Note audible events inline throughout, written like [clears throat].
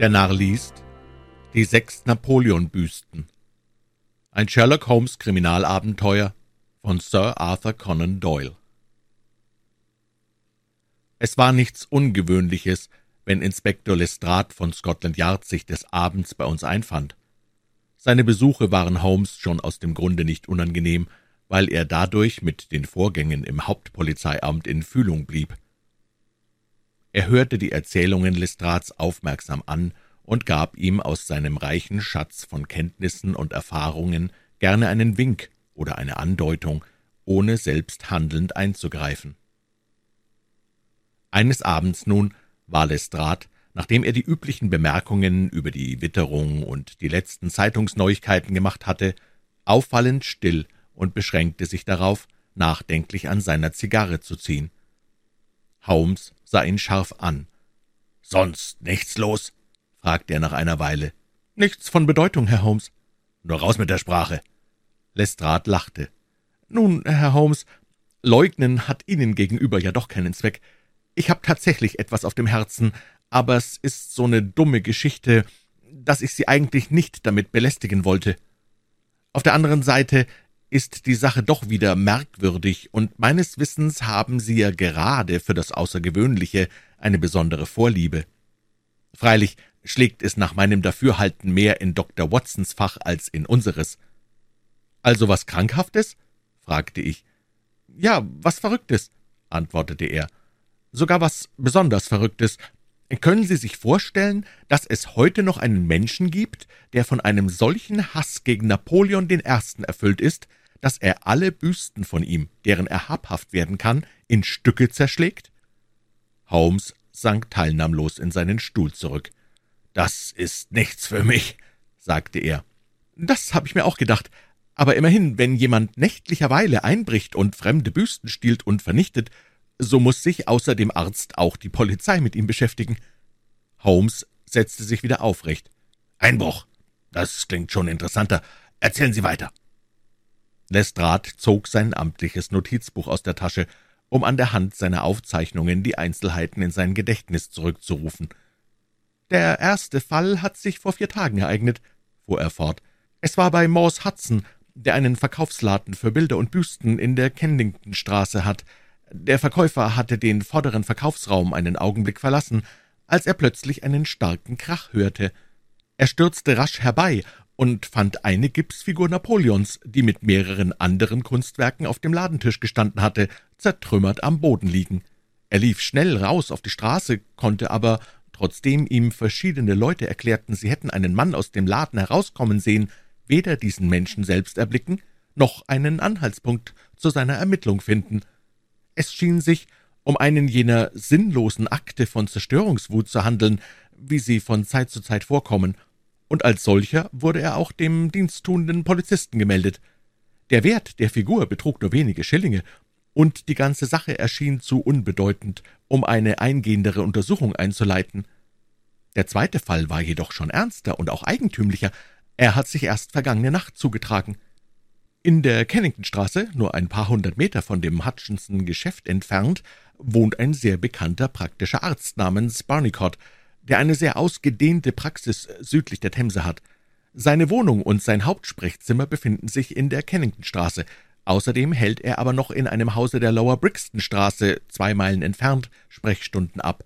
Der Narr liest Die sechs Napoleon-Büsten Ein Sherlock Holmes Kriminalabenteuer von Sir Arthur Conan Doyle Es war nichts Ungewöhnliches, wenn Inspektor Lestrade von Scotland Yard sich des Abends bei uns einfand. Seine Besuche waren Holmes schon aus dem Grunde nicht unangenehm, weil er dadurch mit den Vorgängen im Hauptpolizeiamt in Fühlung blieb. Er hörte die Erzählungen Lestrades aufmerksam an und gab ihm aus seinem reichen Schatz von Kenntnissen und Erfahrungen gerne einen Wink oder eine Andeutung, ohne selbst handelnd einzugreifen. Eines Abends nun war Lestrade, nachdem er die üblichen Bemerkungen über die Witterung und die letzten Zeitungsneuigkeiten gemacht hatte, auffallend still und beschränkte sich darauf, nachdenklich an seiner Zigarre zu ziehen. Holmes sah ihn scharf an. »Sonst nichts los?« fragte er nach einer Weile. »Nichts von Bedeutung, Herr Holmes.« »Nur raus mit der Sprache.« Lestrade lachte. »Nun, Herr Holmes, leugnen hat Ihnen gegenüber ja doch keinen Zweck. Ich habe tatsächlich etwas auf dem Herzen, aber es ist so eine dumme Geschichte, dass ich Sie eigentlich nicht damit belästigen wollte. Auf der anderen Seite ist die Sache doch wieder merkwürdig, und meines Wissens haben Sie ja gerade für das Außergewöhnliche eine besondere Vorliebe. Freilich schlägt es nach meinem Dafürhalten mehr in Dr. Watsons Fach als in unseres. Also was Krankhaftes? fragte ich. Ja, was Verrücktes, antwortete er. Sogar was besonders Verrücktes. Können Sie sich vorstellen, dass es heute noch einen Menschen gibt, der von einem solchen Hass gegen Napoleon I. erfüllt ist, dass er alle Büsten von ihm, deren er habhaft werden kann, in Stücke zerschlägt? Holmes sank teilnahmlos in seinen Stuhl zurück. »Das ist nichts für mich«, sagte er. »Das habe ich mir auch gedacht. Aber immerhin, wenn jemand nächtlicherweile einbricht und fremde Büsten stiehlt und vernichtet, so muss sich außer dem Arzt auch die Polizei mit ihm beschäftigen.« Holmes setzte sich wieder aufrecht. »Einbruch. Das klingt schon interessanter. Erzählen Sie weiter.« Lestrade zog sein amtliches Notizbuch aus der Tasche, um an der Hand seiner Aufzeichnungen die Einzelheiten in sein Gedächtnis zurückzurufen. »Der erste Fall hat sich vor vier Tagen ereignet«, fuhr er fort. »Es war bei Morse Hudson, der einen Verkaufsladen für Bilder und Büsten in der Kenningtonstraße hat. Der Verkäufer hatte den vorderen Verkaufsraum einen Augenblick verlassen, als er plötzlich einen starken Krach hörte. Er stürzte rasch herbei und fand eine Gipsfigur Napoleons, die mit mehreren anderen Kunstwerken auf dem Ladentisch gestanden hatte, zertrümmert am Boden liegen. Er lief schnell raus auf die Straße, konnte aber, trotzdem ihm verschiedene Leute erklärten, sie hätten einen Mann aus dem Laden herauskommen sehen, weder diesen Menschen selbst erblicken, noch einen Anhaltspunkt zu seiner Ermittlung finden. Es schien sich um einen jener sinnlosen Akte von Zerstörungswut zu handeln, wie sie von Zeit zu Zeit vorkommen, und als solcher wurde er auch dem diensttuenden Polizisten gemeldet. Der Wert der Figur betrug nur wenige Schillinge, und die ganze Sache erschien zu unbedeutend, um eine eingehendere Untersuchung einzuleiten. Der zweite Fall war jedoch schon ernster und auch eigentümlicher. Er hat sich erst vergangene Nacht zugetragen. In der Kenningtonstraße, nur ein paar hundert Meter von dem Hutchinson-Geschäft entfernt, wohnt ein sehr bekannter praktischer Arzt namens Barnicott, der eine sehr ausgedehnte Praxis südlich der Themse hat. Seine Wohnung und sein Hauptsprechzimmer befinden sich in der Kenningtonstraße. Außerdem hält er aber noch in einem Hause der Lower Brixtonstraße, zwei Meilen entfernt, Sprechstunden ab.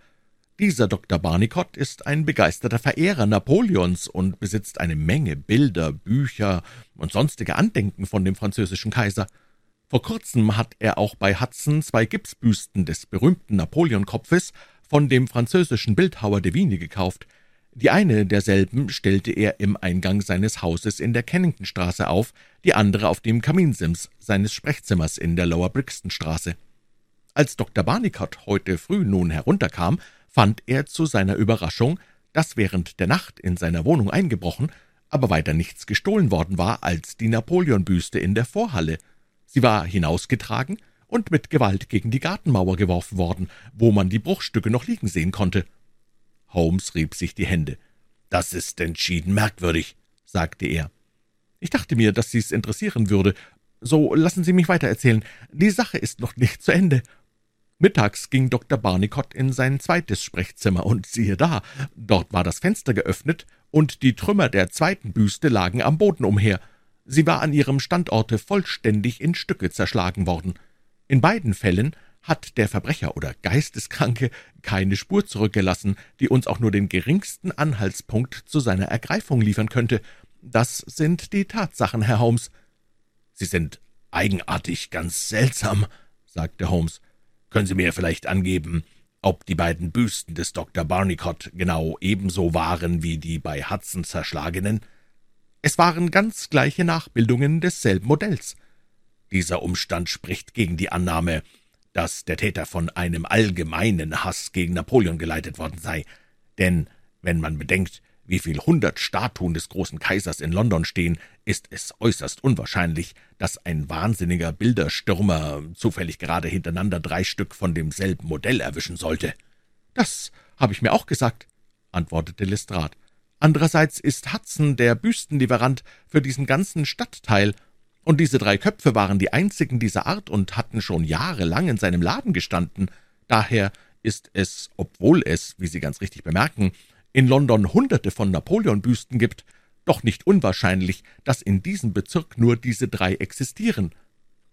Dieser Dr. Barnicott ist ein begeisterter Verehrer Napoleons und besitzt eine Menge Bilder, Bücher und sonstige Andenken von dem französischen Kaiser. Vor kurzem hat er auch bei Hudson zwei Gipsbüsten des berühmten Napoleonkopfes von dem französischen Bildhauer de Vigny gekauft. Die eine derselben stellte er im Eingang seines Hauses in der Kenningtonstraße auf, die andere auf dem Kaminsims seines Sprechzimmers in der Lower Brixtonstraße. Als Dr. Barnicott heute früh nun herunterkam, fand er zu seiner Überraschung, dass während der Nacht in seiner Wohnung eingebrochen, aber weiter nichts gestohlen worden war als die Napoleonbüste in der Vorhalle. Sie war hinausgetragen und mit Gewalt gegen die Gartenmauer geworfen worden, wo man die Bruchstücke noch liegen sehen konnte. Holmes rieb sich die Hände. »Das ist entschieden merkwürdig«, sagte er. »Ich dachte mir, dass Sie's interessieren würde. So lassen Sie mich weitererzählen. Die Sache ist noch nicht zu Ende.« Mittags ging Dr. Barnicott in sein zweites Sprechzimmer, und siehe da, dort war das Fenster geöffnet, und die Trümmer der zweiten Büste lagen am Boden umher. Sie war an ihrem Standorte vollständig in Stücke zerschlagen worden. In beiden Fällen hat der Verbrecher oder Geisteskranke keine Spur zurückgelassen, die uns auch nur den geringsten Anhaltspunkt zu seiner Ergreifung liefern könnte. Das sind die Tatsachen, Herr Holmes. Sie sind eigenartig, ganz seltsam, sagte Holmes. Können Sie mir vielleicht angeben, ob die beiden Büsten des Dr. Barnicott genau ebenso waren wie die bei Hudson zerschlagenen? Es waren ganz gleiche Nachbildungen desselben Modells. Dieser Umstand spricht gegen die Annahme, dass der Täter von einem allgemeinen Hass gegen Napoleon geleitet worden sei. Denn wenn man bedenkt, wie viel hundert Statuen des großen Kaisers in London stehen, ist es äußerst unwahrscheinlich, dass ein wahnsinniger Bilderstürmer zufällig gerade hintereinander drei Stück von demselben Modell erwischen sollte. Das habe ich mir auch gesagt, antwortete Lestrade. Andererseits ist Hudson der Büstenlieferant für diesen ganzen Stadtteil, und diese drei Köpfe waren die einzigen dieser Art und hatten schon jahrelang in seinem Laden gestanden. Daher ist es, obwohl es, wie Sie ganz richtig bemerken, in London Hunderte von Napoleon-Büsten gibt, doch nicht unwahrscheinlich, dass in diesem Bezirk nur diese drei existieren.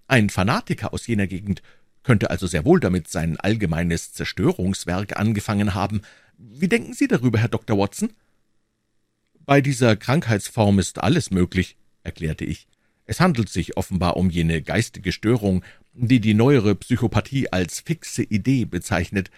Ein Fanatiker aus jener Gegend könnte also sehr wohl damit sein allgemeines Zerstörungswerk angefangen haben. Wie denken Sie darüber, Herr Dr. Watson? Bei dieser Krankheitsform ist alles möglich, erklärte ich. Es handelt sich offenbar um jene geistige Störung, die die neuere Psychopathie als fixe Idee bezeichnet.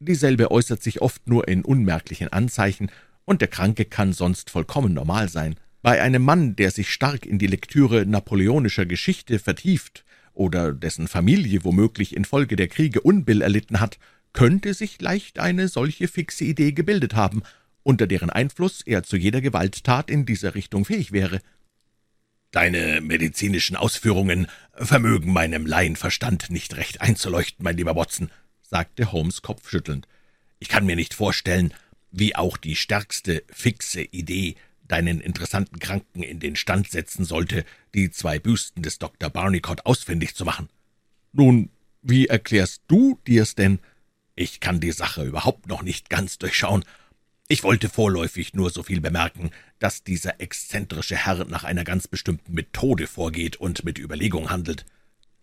Dieselbe äußert sich oft nur in unmerklichen Anzeichen, und der Kranke kann sonst vollkommen normal sein. Bei einem Mann, der sich stark in die Lektüre napoleonischer Geschichte vertieft oder dessen Familie womöglich infolge der Kriege Unbill erlitten hat, könnte sich leicht eine solche fixe Idee gebildet haben, unter deren Einfluss er zu jeder Gewalttat in dieser Richtung fähig wäre. Deine medizinischen Ausführungen vermögen meinem Laienverstand nicht recht einzuleuchten, mein lieber Watson, sagte Holmes kopfschüttelnd. Ich kann mir nicht vorstellen, wie auch die stärkste fixe Idee deinen interessanten Kranken in den Stand setzen sollte, die zwei Büsten des Dr. Barnicott ausfindig zu machen. Nun, wie erklärst du dir's denn? Ich kann die Sache überhaupt noch nicht ganz durchschauen, ich wollte vorläufig nur so viel bemerken, dass dieser exzentrische Herr nach einer ganz bestimmten Methode vorgeht und mit Überlegung handelt.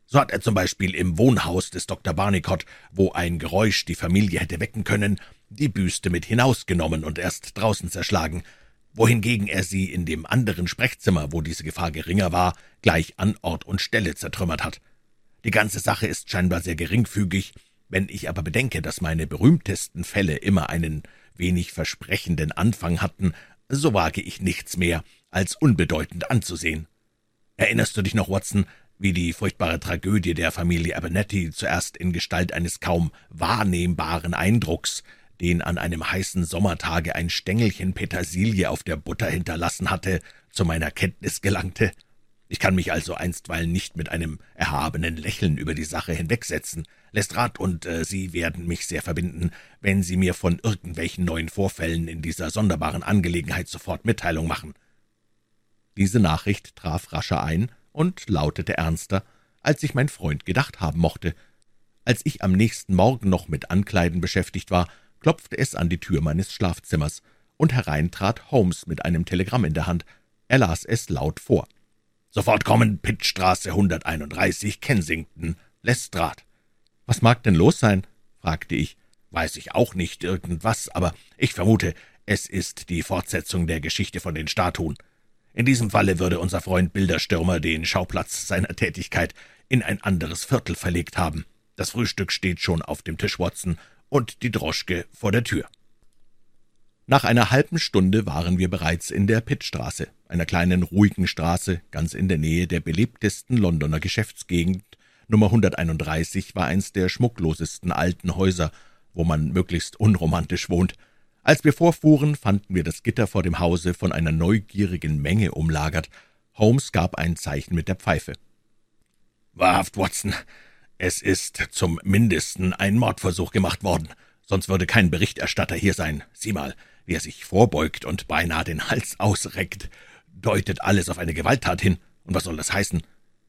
So hat er zum Beispiel im Wohnhaus des Dr. Barnicott, wo ein Geräusch die Familie hätte wecken können, die Büste mit hinausgenommen und erst draußen zerschlagen, wohingegen er sie in dem anderen Sprechzimmer, wo diese Gefahr geringer war, gleich an Ort und Stelle zertrümmert hat. Die ganze Sache ist scheinbar sehr geringfügig, wenn ich aber bedenke, dass meine berühmtesten Fälle immer einen wenig versprechenden Anfang hatten, so wage ich nichts mehr, als unbedeutend anzusehen. Erinnerst du dich noch, Watson, wie die furchtbare Tragödie der Familie Abernethy zuerst in Gestalt eines kaum wahrnehmbaren Eindrucks, den an einem heißen Sommertage ein Stängelchen Petersilie auf der Butter hinterlassen hatte, zu meiner Kenntnis gelangte? Ich kann mich also einstweilen nicht mit einem erhabenen Lächeln über die Sache hinwegsetzen. Lestrade und äh, Sie werden mich sehr verbinden, wenn Sie mir von irgendwelchen neuen Vorfällen in dieser sonderbaren Angelegenheit sofort Mitteilung machen. Diese Nachricht traf rascher ein und lautete ernster, als sich mein Freund gedacht haben mochte. Als ich am nächsten Morgen noch mit Ankleiden beschäftigt war, klopfte es an die Tür meines Schlafzimmers, und herein trat Holmes mit einem Telegramm in der Hand. Er las es laut vor. Sofort kommen, Pittstraße 131, Kensington, Lestrade. Was mag denn los sein? fragte ich. Weiß ich auch nicht irgendwas, aber ich vermute, es ist die Fortsetzung der Geschichte von den Statuen. In diesem Falle würde unser Freund Bilderstürmer den Schauplatz seiner Tätigkeit in ein anderes Viertel verlegt haben. Das Frühstück steht schon auf dem Tisch, Watson, und die Droschke vor der Tür. Nach einer halben Stunde waren wir bereits in der Pittstraße, einer kleinen ruhigen Straße, ganz in der Nähe der belebtesten Londoner Geschäftsgegend. Nummer 131 war eins der schmucklosesten alten Häuser, wo man möglichst unromantisch wohnt. Als wir vorfuhren, fanden wir das Gitter vor dem Hause von einer neugierigen Menge umlagert. Holmes gab ein Zeichen mit der Pfeife. Wahrhaft, Watson, es ist zum Mindesten ein Mordversuch gemacht worden, sonst würde kein Berichterstatter hier sein. Sieh mal, wie er sich vorbeugt und beinahe den Hals ausreckt, deutet alles auf eine Gewalttat hin. Und was soll das heißen?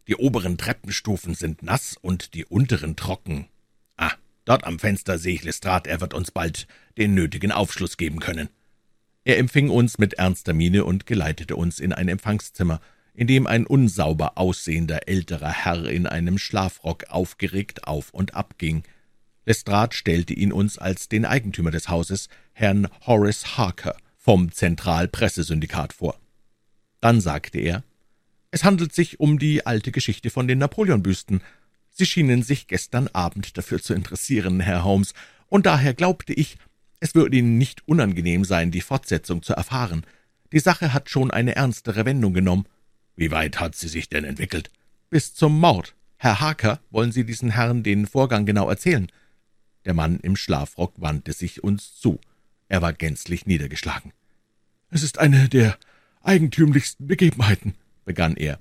Die oberen Treppenstufen sind nass und die unteren trocken. Dort am Fenster sehe ich Lestrade, er wird uns bald den nötigen Aufschluss geben können.« Er empfing uns mit ernster Miene und geleitete uns in ein Empfangszimmer, in dem ein unsauber aussehender älterer Herr in einem Schlafrock aufgeregt auf und ab ging. Lestrade stellte ihn uns als den Eigentümer des Hauses, Herrn Horace Harker, vom Zentralpressesyndikat vor. Dann sagte er, »Es handelt sich um die alte Geschichte von den Napoleonbüsten. Sie schienen sich gestern Abend dafür zu interessieren, Herr Holmes, und daher glaubte ich, es würde Ihnen nicht unangenehm sein, die Fortsetzung zu erfahren. Die Sache hat schon eine ernstere Wendung genommen.« »Wie weit hat sie sich denn entwickelt?« »Bis zum Mord. Herr Harker, wollen Sie diesen Herrn den Vorgang genau erzählen?« Der Mann im Schlafrock wandte sich uns zu. Er war gänzlich niedergeschlagen. »Es ist eine der eigentümlichsten Begebenheiten«, begann er.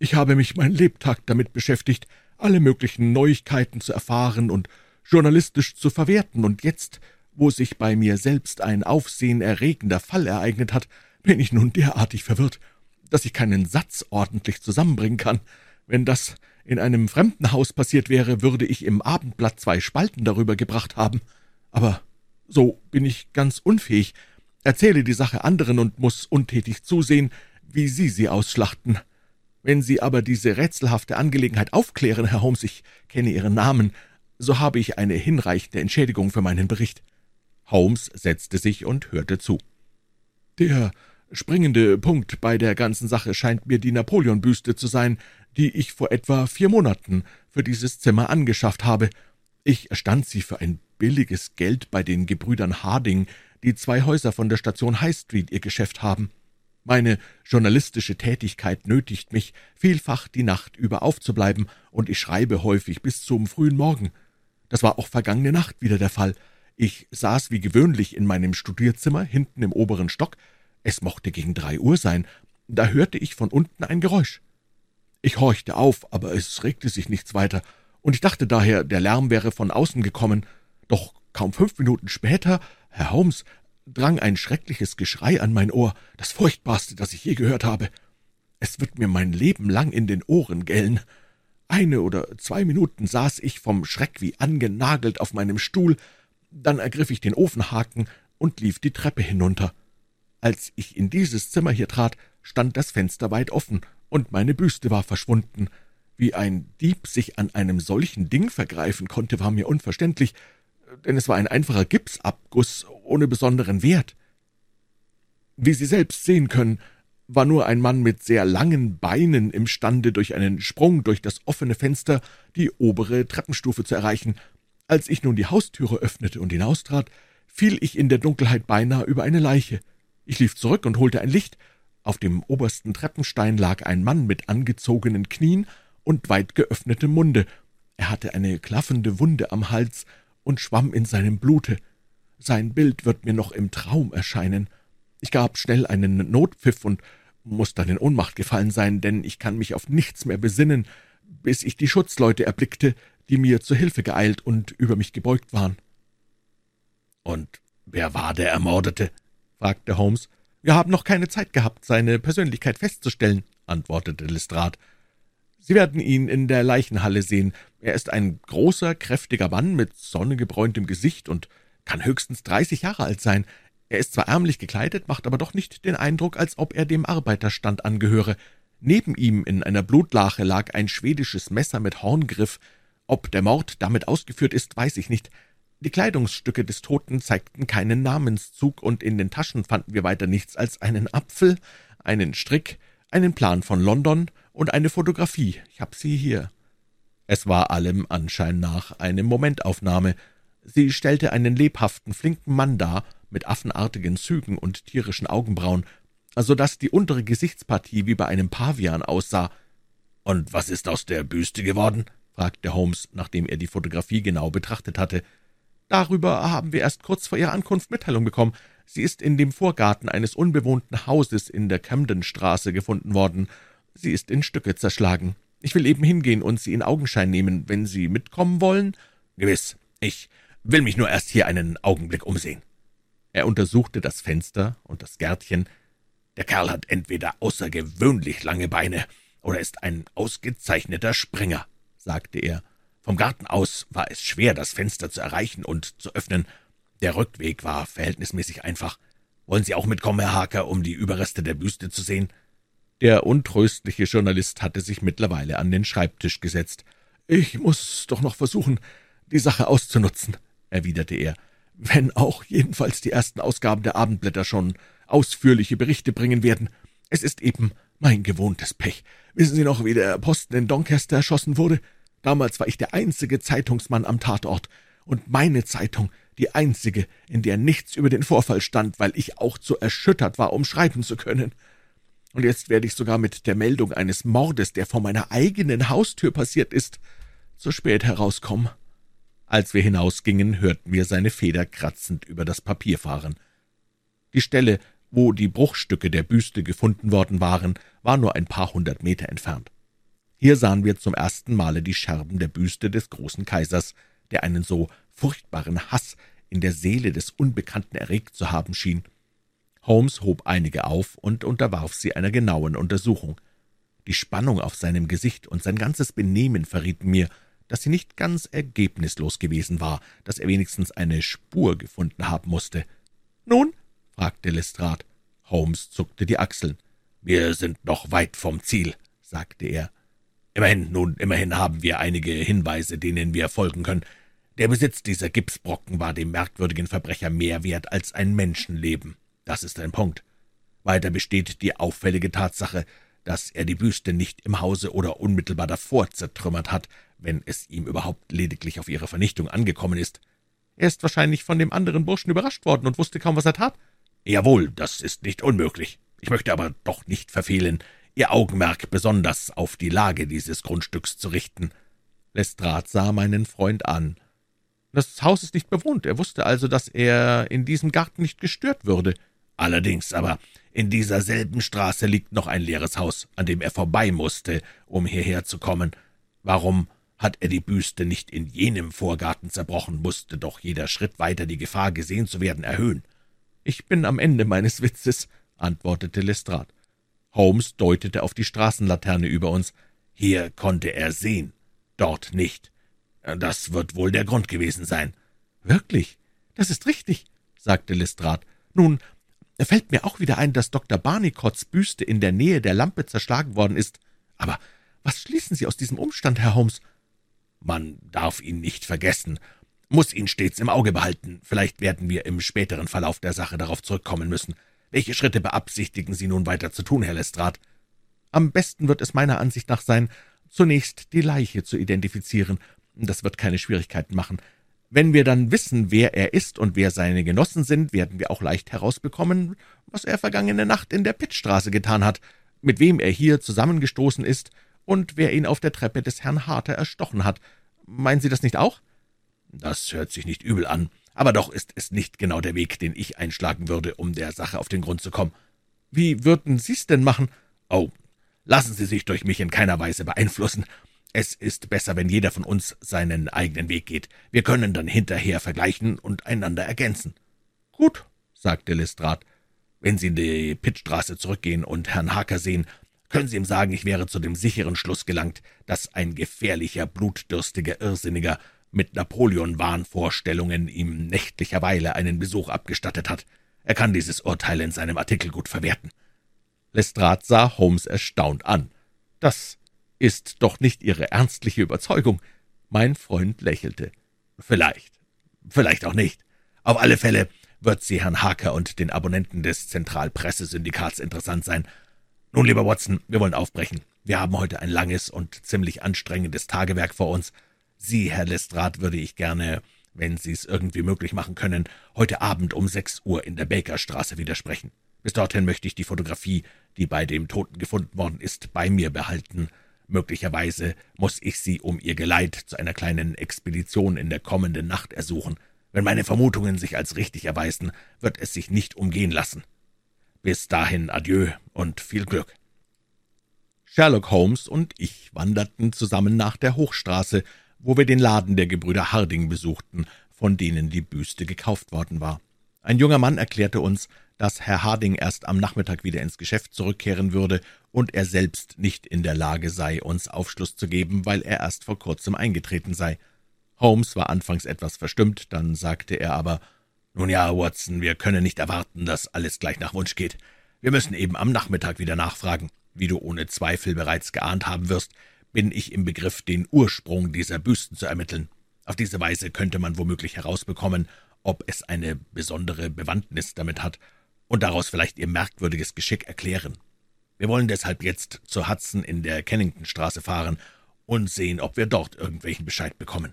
»Ich habe mich mein Lebtag damit beschäftigt, alle möglichen Neuigkeiten zu erfahren und journalistisch zu verwerten, und jetzt, wo sich bei mir selbst ein aufsehenerregender Fall ereignet hat, bin ich nun derartig verwirrt, dass ich keinen Satz ordentlich zusammenbringen kann. Wenn das in einem fremden Haus passiert wäre, würde ich im Abendblatt zwei Spalten darüber gebracht haben. Aber so bin ich ganz unfähig, erzähle die Sache anderen und muss untätig zusehen, wie Sie sie ausschlachten. Wenn Sie aber diese rätselhafte Angelegenheit aufklären, Herr Holmes, ich kenne Ihren Namen, so habe ich eine hinreichende Entschädigung für meinen Bericht.« Holmes setzte sich und hörte zu. »Der springende Punkt bei der ganzen Sache scheint mir die Napoleonbüste zu sein, die ich vor etwa vier Monaten für dieses Zimmer angeschafft habe. Ich erstand sie für ein billiges Geld bei den Gebrüdern Harding, die zwei Häuser von der Station High Street ihr Geschäft haben. Meine journalistische Tätigkeit nötigt mich, vielfach die Nacht über aufzubleiben, und ich schreibe häufig bis zum frühen Morgen. Das war auch vergangene Nacht wieder der Fall. Ich saß wie gewöhnlich in meinem Studierzimmer hinten im oberen Stock. Es mochte gegen drei Uhr sein. Da hörte ich von unten ein Geräusch. Ich horchte auf, aber es regte sich nichts weiter, und ich dachte daher, der Lärm wäre von außen gekommen. Doch kaum fünf Minuten später, Herr Holmes, drang ein schreckliches Geschrei an mein Ohr, das furchtbarste, das ich je gehört habe. Es wird mir mein Leben lang in den Ohren gellen. Eine oder zwei Minuten saß ich vom Schreck wie angenagelt auf meinem Stuhl, dann ergriff ich den Ofenhaken und lief die Treppe hinunter. Als ich in dieses Zimmer hier trat, stand das Fenster weit offen, und meine Büste war verschwunden. Wie ein Dieb sich an einem solchen Ding vergreifen konnte, war mir unverständlich, denn es war ein einfacher Gipsabguss ohne besonderen Wert. Wie Sie selbst sehen können, war nur ein Mann mit sehr langen Beinen imstande, durch einen Sprung durch das offene Fenster die obere Treppenstufe zu erreichen. Als ich nun die Haustüre öffnete und hinaustrat, fiel ich in der Dunkelheit beinahe über eine Leiche. Ich lief zurück und holte ein Licht. Auf dem obersten Treppenstein lag ein Mann mit angezogenen Knien und weit geöffnetem Munde. Er hatte eine klaffende Wunde am Hals und schwamm in seinem Blute. Sein Bild wird mir noch im Traum erscheinen. Ich gab schnell einen Notpfiff und muss dann in Ohnmacht gefallen sein, denn ich kann mich auf nichts mehr besinnen, bis ich die Schutzleute erblickte, die mir zu Hilfe geeilt und über mich gebeugt waren. »Und wer war der Ermordete?« fragte Holmes. »Wir haben noch keine Zeit gehabt, seine Persönlichkeit festzustellen«, antwortete Lestrade. »Sie werden ihn in der Leichenhalle sehen. Er ist ein großer, kräftiger Mann mit sonnegebräuntem Gesicht und kann höchstens dreißig Jahre alt sein. Er ist zwar ärmlich gekleidet, macht aber doch nicht den Eindruck, als ob er dem Arbeiterstand angehöre. Neben ihm in einer Blutlache lag ein schwedisches Messer mit Horngriff. Ob der Mord damit ausgeführt ist, weiß ich nicht. Die Kleidungsstücke des Toten zeigten keinen Namenszug, und in den Taschen fanden wir weiter nichts als einen Apfel, einen Strick, einen Plan von London und eine Fotografie. Ich habe sie hier. Es war allem Anschein nach eine Momentaufnahme. Sie stellte einen lebhaften, flinken Mann dar, mit affenartigen Zügen und tierischen Augenbrauen, so dass die untere Gesichtspartie wie bei einem Pavian aussah. »Und was ist aus der Büste geworden?« fragte Holmes, nachdem er die Fotografie genau betrachtet hatte. »Darüber haben wir erst kurz vor ihrer Ankunft Mitteilung bekommen. Sie ist in dem Vorgarten eines unbewohnten Hauses in der Camdenstraße gefunden worden. Sie ist in Stücke zerschlagen. Ich will eben hingehen und Sie in Augenschein nehmen, wenn Sie mitkommen wollen.« »Gewiss. Ich will mich nur erst hier einen Augenblick umsehen.« Er untersuchte das Fenster und das Gärtchen. »Der Kerl hat entweder außergewöhnlich lange Beine oder ist ein ausgezeichneter Springer«, sagte er. Vom Garten aus war es schwer, das Fenster zu erreichen und zu öffnen. Der Rückweg war verhältnismäßig einfach. Wollen Sie auch mitkommen, Herr Harker, um die Überreste der Büste zu sehen? Der untröstliche Journalist hatte sich mittlerweile an den Schreibtisch gesetzt. Ich muss doch noch versuchen, die Sache auszunutzen, erwiderte er, wenn auch jedenfalls die ersten Ausgaben der Abendblätter schon ausführliche Berichte bringen werden. Es ist eben mein gewohntes Pech. Wissen Sie noch, wie der Posten in Doncaster erschossen wurde? Damals war ich der einzige Zeitungsmann am Tatort, und meine Zeitung die einzige, in der nichts über den Vorfall stand, weil ich auch zu erschüttert war, um schreiben zu können. Und jetzt werde ich sogar mit der Meldung eines Mordes, der vor meiner eigenen Haustür passiert ist, zu spät herauskommen. Als wir hinausgingen, hörten wir seine Feder kratzend über das Papier fahren. Die Stelle, wo die Bruchstücke der Büste gefunden worden waren, war nur ein paar hundert Meter entfernt. Hier sahen wir zum ersten Male die Scherben der Büste des großen Kaisers, der einen so furchtbaren Hass in der Seele des Unbekannten erregt zu haben schien. Holmes hob einige auf und unterwarf sie einer genauen Untersuchung. Die Spannung auf seinem Gesicht und sein ganzes Benehmen verrieten mir, dass sie nicht ganz ergebnislos gewesen war, dass er wenigstens eine Spur gefunden haben musste. »Nun?« fragte Lestrade. Holmes zuckte die Achseln. »Wir sind noch weit vom Ziel«, sagte er. »Immerhin, nun, immerhin haben wir einige Hinweise, denen wir folgen können. Der Besitz dieser Gipsbrocken war dem merkwürdigen Verbrecher mehr wert als ein Menschenleben. Das ist ein Punkt. Weiter besteht die auffällige Tatsache, dass er die Büste nicht im Hause oder unmittelbar davor zertrümmert hat, wenn es ihm überhaupt lediglich auf ihre Vernichtung angekommen ist. Er ist wahrscheinlich von dem anderen Burschen überrascht worden und wusste kaum, was er tat. Jawohl, das ist nicht unmöglich. Ich möchte aber doch nicht verfehlen, Ihr Augenmerk besonders auf die Lage dieses Grundstücks zu richten. Lestrade sah meinen Freund an. Das Haus ist nicht bewohnt. Er wusste also, dass er in diesem Garten nicht gestört würde. Allerdings, aber in dieser selben Straße liegt noch ein leeres Haus, an dem er vorbei musste, um hierher zu kommen. Warum hat er die Büste nicht in jenem Vorgarten zerbrochen, musste doch jeder Schritt weiter die Gefahr, gesehen zu werden, erhöhen. Ich bin am Ende meines Witzes, antwortete Lestrade. Holmes deutete auf die Straßenlaterne über uns. Hier konnte er sehen, dort nicht. Das wird wohl der Grund gewesen sein. Wirklich, das ist richtig, sagte Lestrade. Nun, fällt mir auch wieder ein, dass Dr. Barnicotts Büste in der Nähe der Lampe zerschlagen worden ist. Aber was schließen Sie aus diesem Umstand, Herr Holmes? Man darf ihn nicht vergessen, muss ihn stets im Auge behalten. Vielleicht werden wir im späteren Verlauf der Sache darauf zurückkommen müssen. Welche Schritte beabsichtigen Sie nun weiter zu tun, Herr Lestrade? Am besten wird es meiner Ansicht nach sein, zunächst die Leiche zu identifizieren das wird keine Schwierigkeiten machen. Wenn wir dann wissen, wer er ist und wer seine Genossen sind, werden wir auch leicht herausbekommen, was er vergangene Nacht in der Pittstraße getan hat, mit wem er hier zusammengestoßen ist und wer ihn auf der Treppe des Herrn Harter erstochen hat. Meinen Sie das nicht auch? Das hört sich nicht übel an, aber doch ist es nicht genau der Weg, den ich einschlagen würde, um der Sache auf den Grund zu kommen. Wie würden Sie's denn machen? Oh, lassen Sie sich durch mich in keiner Weise beeinflussen. Es ist besser, wenn jeder von uns seinen eigenen Weg geht. Wir können dann hinterher vergleichen und einander ergänzen. Gut, sagte Lestrade. Wenn Sie in die Pittstraße zurückgehen und Herrn Harker sehen, können Sie ihm sagen, ich wäre zu dem sicheren Schluss gelangt, dass ein gefährlicher, blutdürstiger Irrsinniger mit Napoleon-Wahnvorstellungen ihm nächtlicherweile einen Besuch abgestattet hat. Er kann dieses Urteil in seinem Artikel gut verwerten. Lestrade sah Holmes erstaunt an. Das ist doch nicht Ihre ernstliche Überzeugung. Mein Freund lächelte. Vielleicht, vielleicht auch nicht. Auf alle Fälle wird sie Herrn Harker und den Abonnenten des Zentralpressesyndikats interessant sein. Nun, lieber Watson, wir wollen aufbrechen. Wir haben heute ein langes und ziemlich anstrengendes Tagewerk vor uns. Sie, Herr Lestrade, würde ich gerne, wenn Sie es irgendwie möglich machen können, heute Abend um sechs Uhr in der Bakerstraße widersprechen. Bis dorthin möchte ich die Fotografie, die bei dem Toten gefunden worden ist, bei mir behalten Möglicherweise muss ich Sie um Ihr Geleit zu einer kleinen Expedition in der kommenden Nacht ersuchen. Wenn meine Vermutungen sich als richtig erweisen, wird es sich nicht umgehen lassen. Bis dahin adieu und viel Glück. Sherlock Holmes und ich wanderten zusammen nach der Hochstraße, wo wir den Laden der Gebrüder Harding besuchten, von denen die Büste gekauft worden war. Ein junger Mann erklärte uns, dass Herr Harding erst am Nachmittag wieder ins Geschäft zurückkehren würde und er selbst nicht in der Lage sei, uns Aufschluss zu geben, weil er erst vor kurzem eingetreten sei. Holmes war anfangs etwas verstimmt, dann sagte er aber, »Nun ja, Watson, wir können nicht erwarten, dass alles gleich nach Wunsch geht. Wir müssen eben am Nachmittag wieder nachfragen. Wie du ohne Zweifel bereits geahnt haben wirst, bin ich im Begriff, den Ursprung dieser Büsten zu ermitteln. Auf diese Weise könnte man womöglich herausbekommen, ob es eine besondere Bewandtnis damit hat und daraus vielleicht ihr merkwürdiges Geschick erklären. Wir wollen deshalb jetzt zur Hudson in der Kenningtonstraße fahren und sehen, ob wir dort irgendwelchen Bescheid bekommen.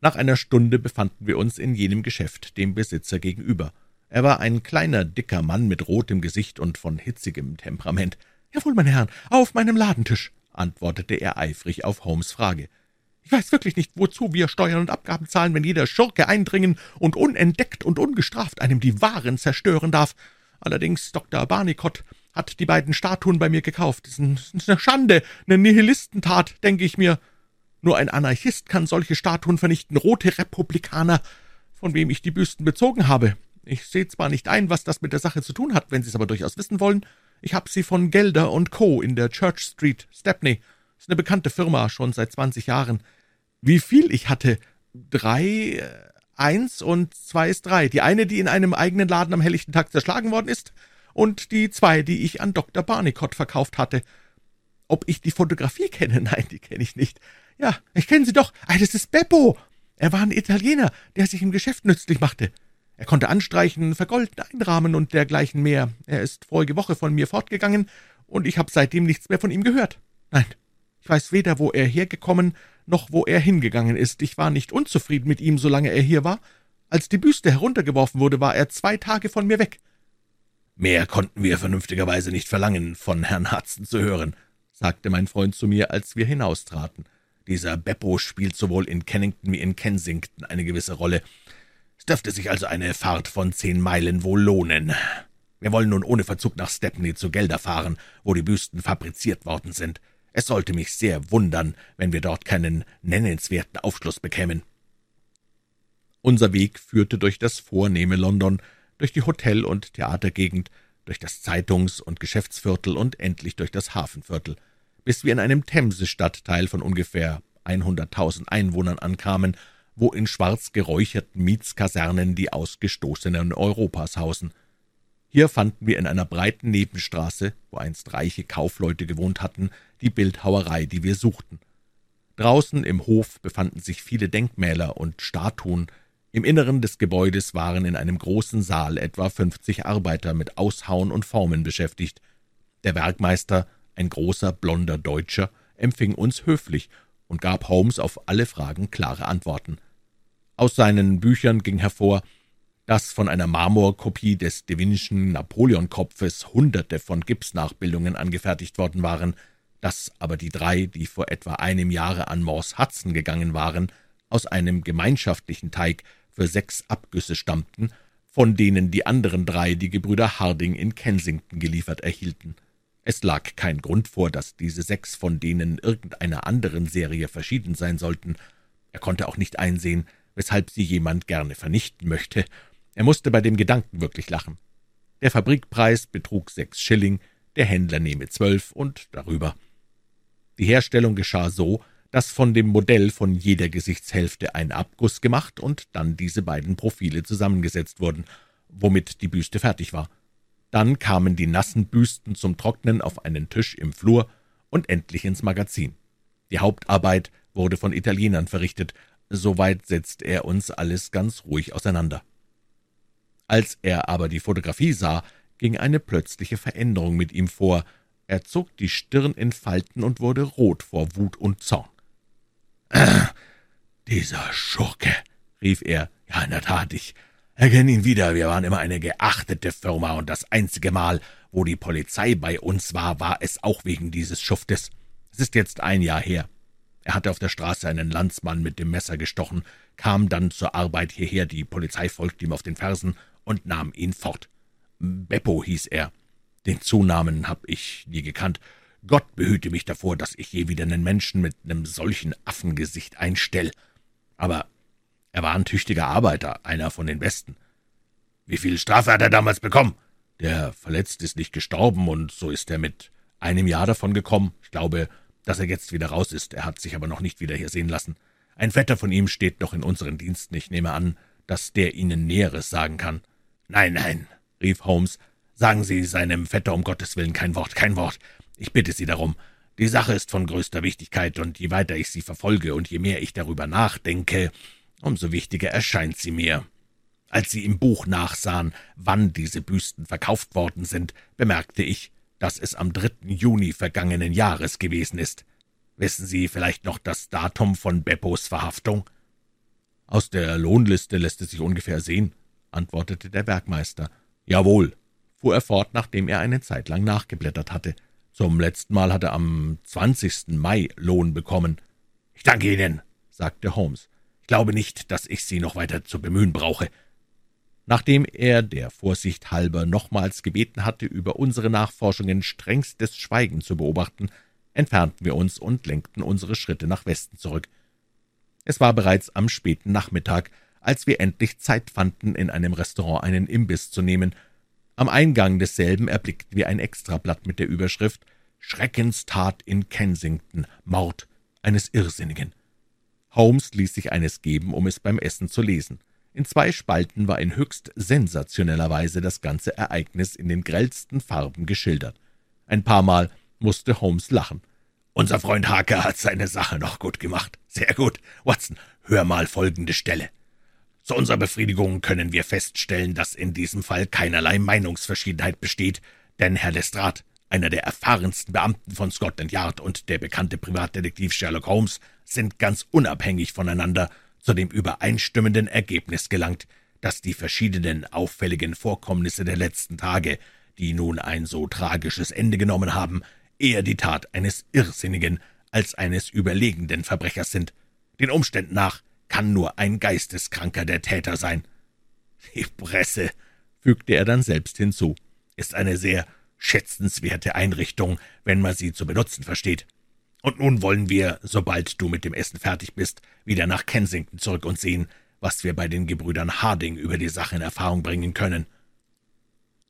Nach einer Stunde befanden wir uns in jenem Geschäft dem Besitzer gegenüber. Er war ein kleiner, dicker Mann mit rotem Gesicht und von hitzigem Temperament. »Jawohl, meine Herren, auf meinem Ladentisch«, antwortete er eifrig auf Holmes Frage. »Ich weiß wirklich nicht, wozu wir Steuern und Abgaben zahlen, wenn jeder Schurke eindringen und unentdeckt und ungestraft einem die Waren zerstören darf. Allerdings, Dr. Barnicott hat die beiden Statuen bei mir gekauft. Das ist eine Schande, eine Nihilistentat, denke ich mir. Nur ein Anarchist kann solche Statuen vernichten, rote Republikaner, von wem ich die Büsten bezogen habe. Ich sehe zwar nicht ein, was das mit der Sache zu tun hat, wenn Sie es aber durchaus wissen wollen. Ich habe sie von Gelder und Co. in der Church Street, Stepney. Ist eine bekannte Firma, schon seit zwanzig Jahren. Wie viel ich hatte? Drei, äh, eins und zwei ist drei. Die eine, die in einem eigenen Laden am helllichten Tag zerschlagen worden ist, und die zwei, die ich an Dr. Barnicott verkauft hatte. Ob ich die Fotografie kenne? [laughs] Nein, die kenne ich nicht. Ja, ich kenne sie doch. Ah, das ist Beppo. Er war ein Italiener, der sich im Geschäft nützlich machte. Er konnte anstreichen, vergolden, einrahmen und dergleichen mehr. Er ist vorige Woche von mir fortgegangen, und ich habe seitdem nichts mehr von ihm gehört. Nein, ich weiß weder, wo er hergekommen, noch wo er hingegangen ist. Ich war nicht unzufrieden mit ihm, solange er hier war. Als die Büste heruntergeworfen wurde, war er zwei Tage von mir weg. Mehr konnten wir vernünftigerweise nicht verlangen, von Herrn Hudson zu hören, sagte mein Freund zu mir, als wir hinaustraten. Dieser Beppo spielt sowohl in Kennington wie in Kensington eine gewisse Rolle. Es dürfte sich also eine Fahrt von zehn Meilen wohl lohnen. Wir wollen nun ohne Verzug nach Stepney zu Gelder fahren, wo die Büsten fabriziert worden sind. Es sollte mich sehr wundern, wenn wir dort keinen nennenswerten Aufschluss bekämen. Unser Weg führte durch das vornehme London, durch die Hotel- und Theatergegend, durch das Zeitungs- und Geschäftsviertel und endlich durch das Hafenviertel, bis wir in einem Themse-Stadtteil von ungefähr 100.000 Einwohnern ankamen, wo in schwarz geräucherten Mietskasernen die Ausgestoßenen Europas hausen. Hier fanden wir in einer breiten Nebenstraße, wo einst reiche Kaufleute gewohnt hatten, die Bildhauerei, die wir suchten. Draußen im Hof befanden sich viele Denkmäler und Statuen. Im Inneren des Gebäudes waren in einem großen Saal etwa fünfzig Arbeiter mit Aushauen und Formen beschäftigt. Der Werkmeister, ein großer, blonder Deutscher, empfing uns höflich und gab Holmes auf alle Fragen klare Antworten. Aus seinen Büchern ging hervor, dass von einer Marmorkopie des Devinschen Napoleonkopfes hunderte von Gipsnachbildungen angefertigt worden waren, dass aber die drei, die vor etwa einem Jahre an Morse Hudson gegangen waren, aus einem gemeinschaftlichen Teig für sechs Abgüsse stammten, von denen die anderen drei die Gebrüder Harding in Kensington geliefert erhielten. Es lag kein Grund vor, dass diese sechs von denen irgendeiner anderen Serie verschieden sein sollten. Er konnte auch nicht einsehen, weshalb sie jemand gerne vernichten möchte. Er musste bei dem Gedanken wirklich lachen. Der Fabrikpreis betrug sechs Schilling, der Händler nehme zwölf und darüber. Die Herstellung geschah so, dass von dem Modell von jeder Gesichtshälfte ein Abguss gemacht und dann diese beiden Profile zusammengesetzt wurden, womit die Büste fertig war. Dann kamen die nassen Büsten zum Trocknen auf einen Tisch im Flur und endlich ins Magazin. Die Hauptarbeit wurde von Italienern verrichtet, Soweit setzt er uns alles ganz ruhig auseinander. Als er aber die Fotografie sah, ging eine plötzliche Veränderung mit ihm vor. Er zog die Stirn in Falten und wurde rot vor Wut und Zorn. Ah, [clears throat] »Dieser Schurke«, rief er, »ja, in der Tat, ich erkenne ihn wieder. Wir waren immer eine geachtete Firma, und das einzige Mal, wo die Polizei bei uns war, war es auch wegen dieses Schuftes. Es ist jetzt ein Jahr her. Er hatte auf der Straße einen Landsmann mit dem Messer gestochen, kam dann zur Arbeit hierher, die Polizei folgte ihm auf den Fersen und nahm ihn fort. Beppo hieß er. Den Zunamen hab ich nie gekannt. Gott behüte mich davor, dass ich je wieder einen Menschen mit einem solchen Affengesicht einstell. Aber er war ein tüchtiger Arbeiter, einer von den Besten. Wie viel Strafe hat er damals bekommen? Der Verletzte ist nicht gestorben, und so ist er mit einem Jahr davon gekommen. Ich glaube, dass er jetzt wieder raus ist. Er hat sich aber noch nicht wieder hier sehen lassen. Ein Vetter von ihm steht noch in unseren Diensten. Ich nehme an, dass der Ihnen Näheres sagen kann. Nein, nein, rief Holmes, sagen Sie seinem Vetter um Gottes willen kein Wort, kein Wort. Ich bitte Sie darum. Die Sache ist von größter Wichtigkeit, und je weiter ich sie verfolge und je mehr ich darüber nachdenke, umso wichtiger erscheint sie mir. Als Sie im Buch nachsahen, wann diese Büsten verkauft worden sind, bemerkte ich, dass es am 3. Juni vergangenen Jahres gewesen ist. Wissen Sie vielleicht noch das Datum von Beppos Verhaftung? Aus der Lohnliste lässt es sich ungefähr sehen, antwortete der Werkmeister. Jawohl, fuhr er fort, nachdem er eine Zeit lang nachgeblättert hatte. Zum letzten Mal hat er am 20. Mai Lohn bekommen. »Ich danke Ihnen«, sagte Holmes. »Ich glaube nicht, dass ich Sie noch weiter zu bemühen brauche.« Nachdem er der Vorsicht halber nochmals gebeten hatte, über unsere Nachforschungen strengstes Schweigen zu beobachten, entfernten wir uns und lenkten unsere Schritte nach Westen zurück. Es war bereits am späten Nachmittag, als wir endlich Zeit fanden, in einem Restaurant einen Imbiss zu nehmen am Eingang desselben erblickten wir ein Extrablatt mit der Überschrift »Schreckenstat in Kensington, Mord eines Irrsinnigen«. Holmes ließ sich eines geben, um es beim Essen zu lesen. In zwei Spalten war in höchst sensationeller Weise das ganze Ereignis in den grellsten Farben geschildert. Ein paar Mal musste Holmes lachen. »Unser Freund Harker hat seine Sache noch gut gemacht. Sehr gut. Watson, hör mal folgende Stelle. Zu unserer Befriedigung können wir feststellen, dass in diesem Fall keinerlei Meinungsverschiedenheit besteht, denn Herr Lestrade, einer der erfahrensten Beamten von Scotland Yard und der bekannte Privatdetektiv Sherlock Holmes sind ganz unabhängig voneinander zu dem übereinstimmenden Ergebnis gelangt, dass die verschiedenen auffälligen Vorkommnisse der letzten Tage, die nun ein so tragisches Ende genommen haben, eher die Tat eines irrsinnigen als eines überlegenden Verbrechers sind. Den Umständen nach kann nur ein Geisteskranker der Täter sein. Die Presse, fügte er dann selbst hinzu, ist eine sehr schätzenswerte Einrichtung, wenn man sie zu benutzen versteht. Und nun wollen wir, sobald du mit dem Essen fertig bist, wieder nach Kensington zurück und sehen, was wir bei den Gebrüdern Harding über die Sache in Erfahrung bringen können.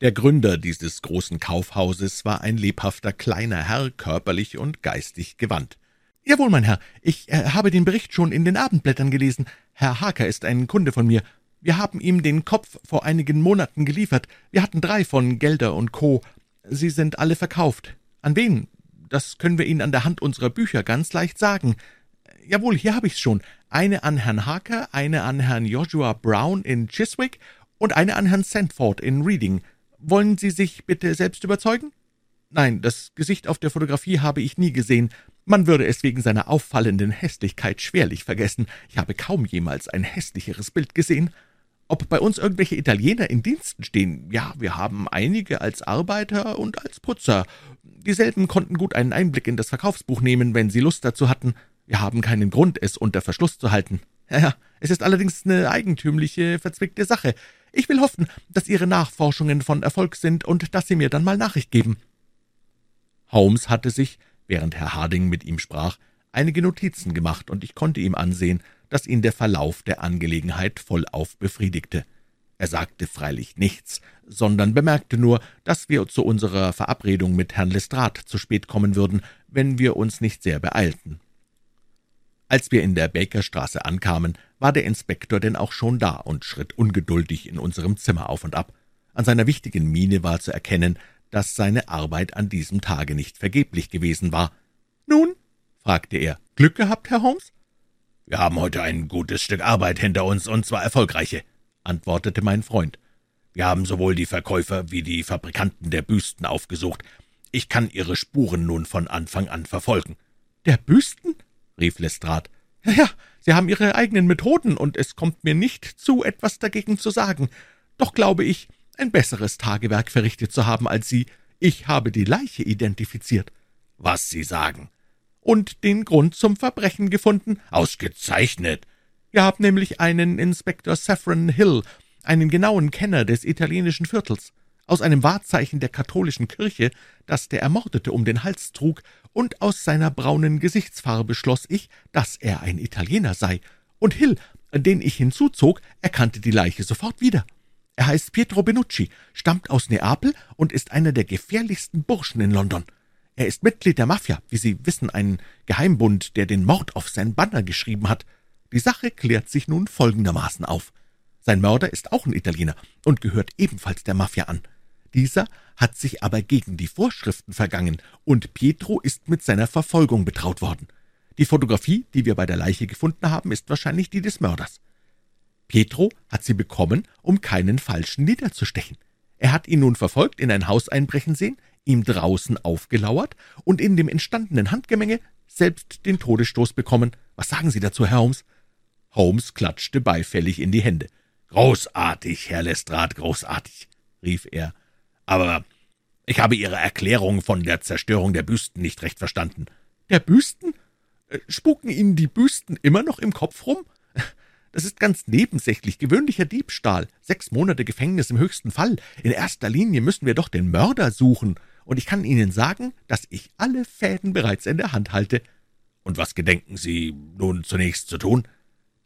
Der Gründer dieses großen Kaufhauses war ein lebhafter kleiner Herr, körperlich und geistig gewandt. »Jawohl, mein Herr, ich äh, habe den Bericht schon in den Abendblättern gelesen. Herr Harker ist ein Kunde von mir. Wir haben ihm den Kopf vor einigen Monaten geliefert. Wir hatten drei von Gelder und Co. Sie sind alle verkauft. An wen? Das können wir Ihnen an der Hand unserer Bücher ganz leicht sagen. Jawohl, hier habe ich's schon. Eine an Herrn Harker, eine an Herrn Joshua Brown in Chiswick und eine an Herrn Sandford in Reading. Wollen Sie sich bitte selbst überzeugen? Nein, das Gesicht auf der Fotografie habe ich nie gesehen. Man würde es wegen seiner auffallenden Hässlichkeit schwerlich vergessen. Ich habe kaum jemals ein hässlicheres Bild gesehen. Ob bei uns irgendwelche Italiener in Diensten stehen? Ja, wir haben einige als Arbeiter und als Putzer. Dieselben konnten gut einen Einblick in das Verkaufsbuch nehmen, wenn sie Lust dazu hatten. Wir haben keinen Grund, es unter Verschluss zu halten. Ja, es ist allerdings eine eigentümliche, verzwickte Sache. Ich will hoffen, dass Ihre Nachforschungen von Erfolg sind und dass Sie mir dann mal Nachricht geben. Holmes hatte sich, während Herr Harding mit ihm sprach, einige Notizen gemacht, und ich konnte ihm ansehen, dass ihn der Verlauf der Angelegenheit vollauf befriedigte. Er sagte freilich nichts, sondern bemerkte nur, dass wir zu unserer Verabredung mit Herrn Lestrade zu spät kommen würden, wenn wir uns nicht sehr beeilten. Als wir in der Bakerstraße ankamen, war der Inspektor denn auch schon da und schritt ungeduldig in unserem Zimmer auf und ab. An seiner wichtigen Miene war zu erkennen, dass seine Arbeit an diesem Tage nicht vergeblich gewesen war. »Nun?« fragte er. »Glück gehabt, Herr Holmes?« »Wir haben heute ein gutes Stück Arbeit hinter uns, und zwar erfolgreiche«, antwortete mein Freund. »Wir haben sowohl die Verkäufer wie die Fabrikanten der Büsten aufgesucht. Ich kann ihre Spuren nun von Anfang an verfolgen.« »Der Büsten?« rief Lestrade. »Ja, ja, Sie haben Ihre eigenen Methoden, und es kommt mir nicht zu, etwas dagegen zu sagen. Doch glaube ich, ein besseres Tagewerk verrichtet zu haben als Sie. Ich habe die Leiche identifiziert.« »Was Sie sagen?« »Und den Grund zum Verbrechen gefunden?« »Ausgezeichnet!« »Wir haben nämlich einen Inspektor Saffron Hill, einen genauen Kenner des italienischen Viertels, aus einem Wahrzeichen der katholischen Kirche, das der Ermordete um den Hals trug, und aus seiner braunen Gesichtsfarbe schloss ich, dass er ein Italiener sei, und Hill, den ich hinzuzog, erkannte die Leiche sofort wieder.« Er heißt Pietro Benucci, stammt aus Neapel und ist einer der gefährlichsten Burschen in London. Er ist Mitglied der Mafia, wie Sie wissen, ein Geheimbund, der den Mord auf sein Banner geschrieben hat. Die Sache klärt sich nun folgendermaßen auf. Sein Mörder ist auch ein Italiener und gehört ebenfalls der Mafia an. Dieser hat sich aber gegen die Vorschriften vergangen, und Pietro ist mit seiner Verfolgung betraut worden. Die Fotografie, die wir bei der Leiche gefunden haben, ist wahrscheinlich die des Mörders. Pietro hat sie bekommen, um keinen Falschen niederzustechen. Er hat ihn nun verfolgt, in ein Haus einbrechen sehen, ihm draußen aufgelauert und in dem entstandenen Handgemenge selbst den Todesstoß bekommen. Was sagen Sie dazu, Herr Holmes? Holmes klatschte beifällig in die Hände. Großartig, Herr Lestrade, großartig, rief er. Aber ich habe Ihre Erklärung von der Zerstörung der Büsten nicht recht verstanden. Der Büsten? Äh, spuken Ihnen die Büsten immer noch im Kopf rum? Das ist ganz nebensächlich, gewöhnlicher Diebstahl, sechs Monate Gefängnis im höchsten Fall. In erster Linie müssen wir doch den Mörder suchen, und ich kann Ihnen sagen, dass ich alle Fäden bereits in der Hand halte. Und was gedenken Sie nun zunächst zu tun?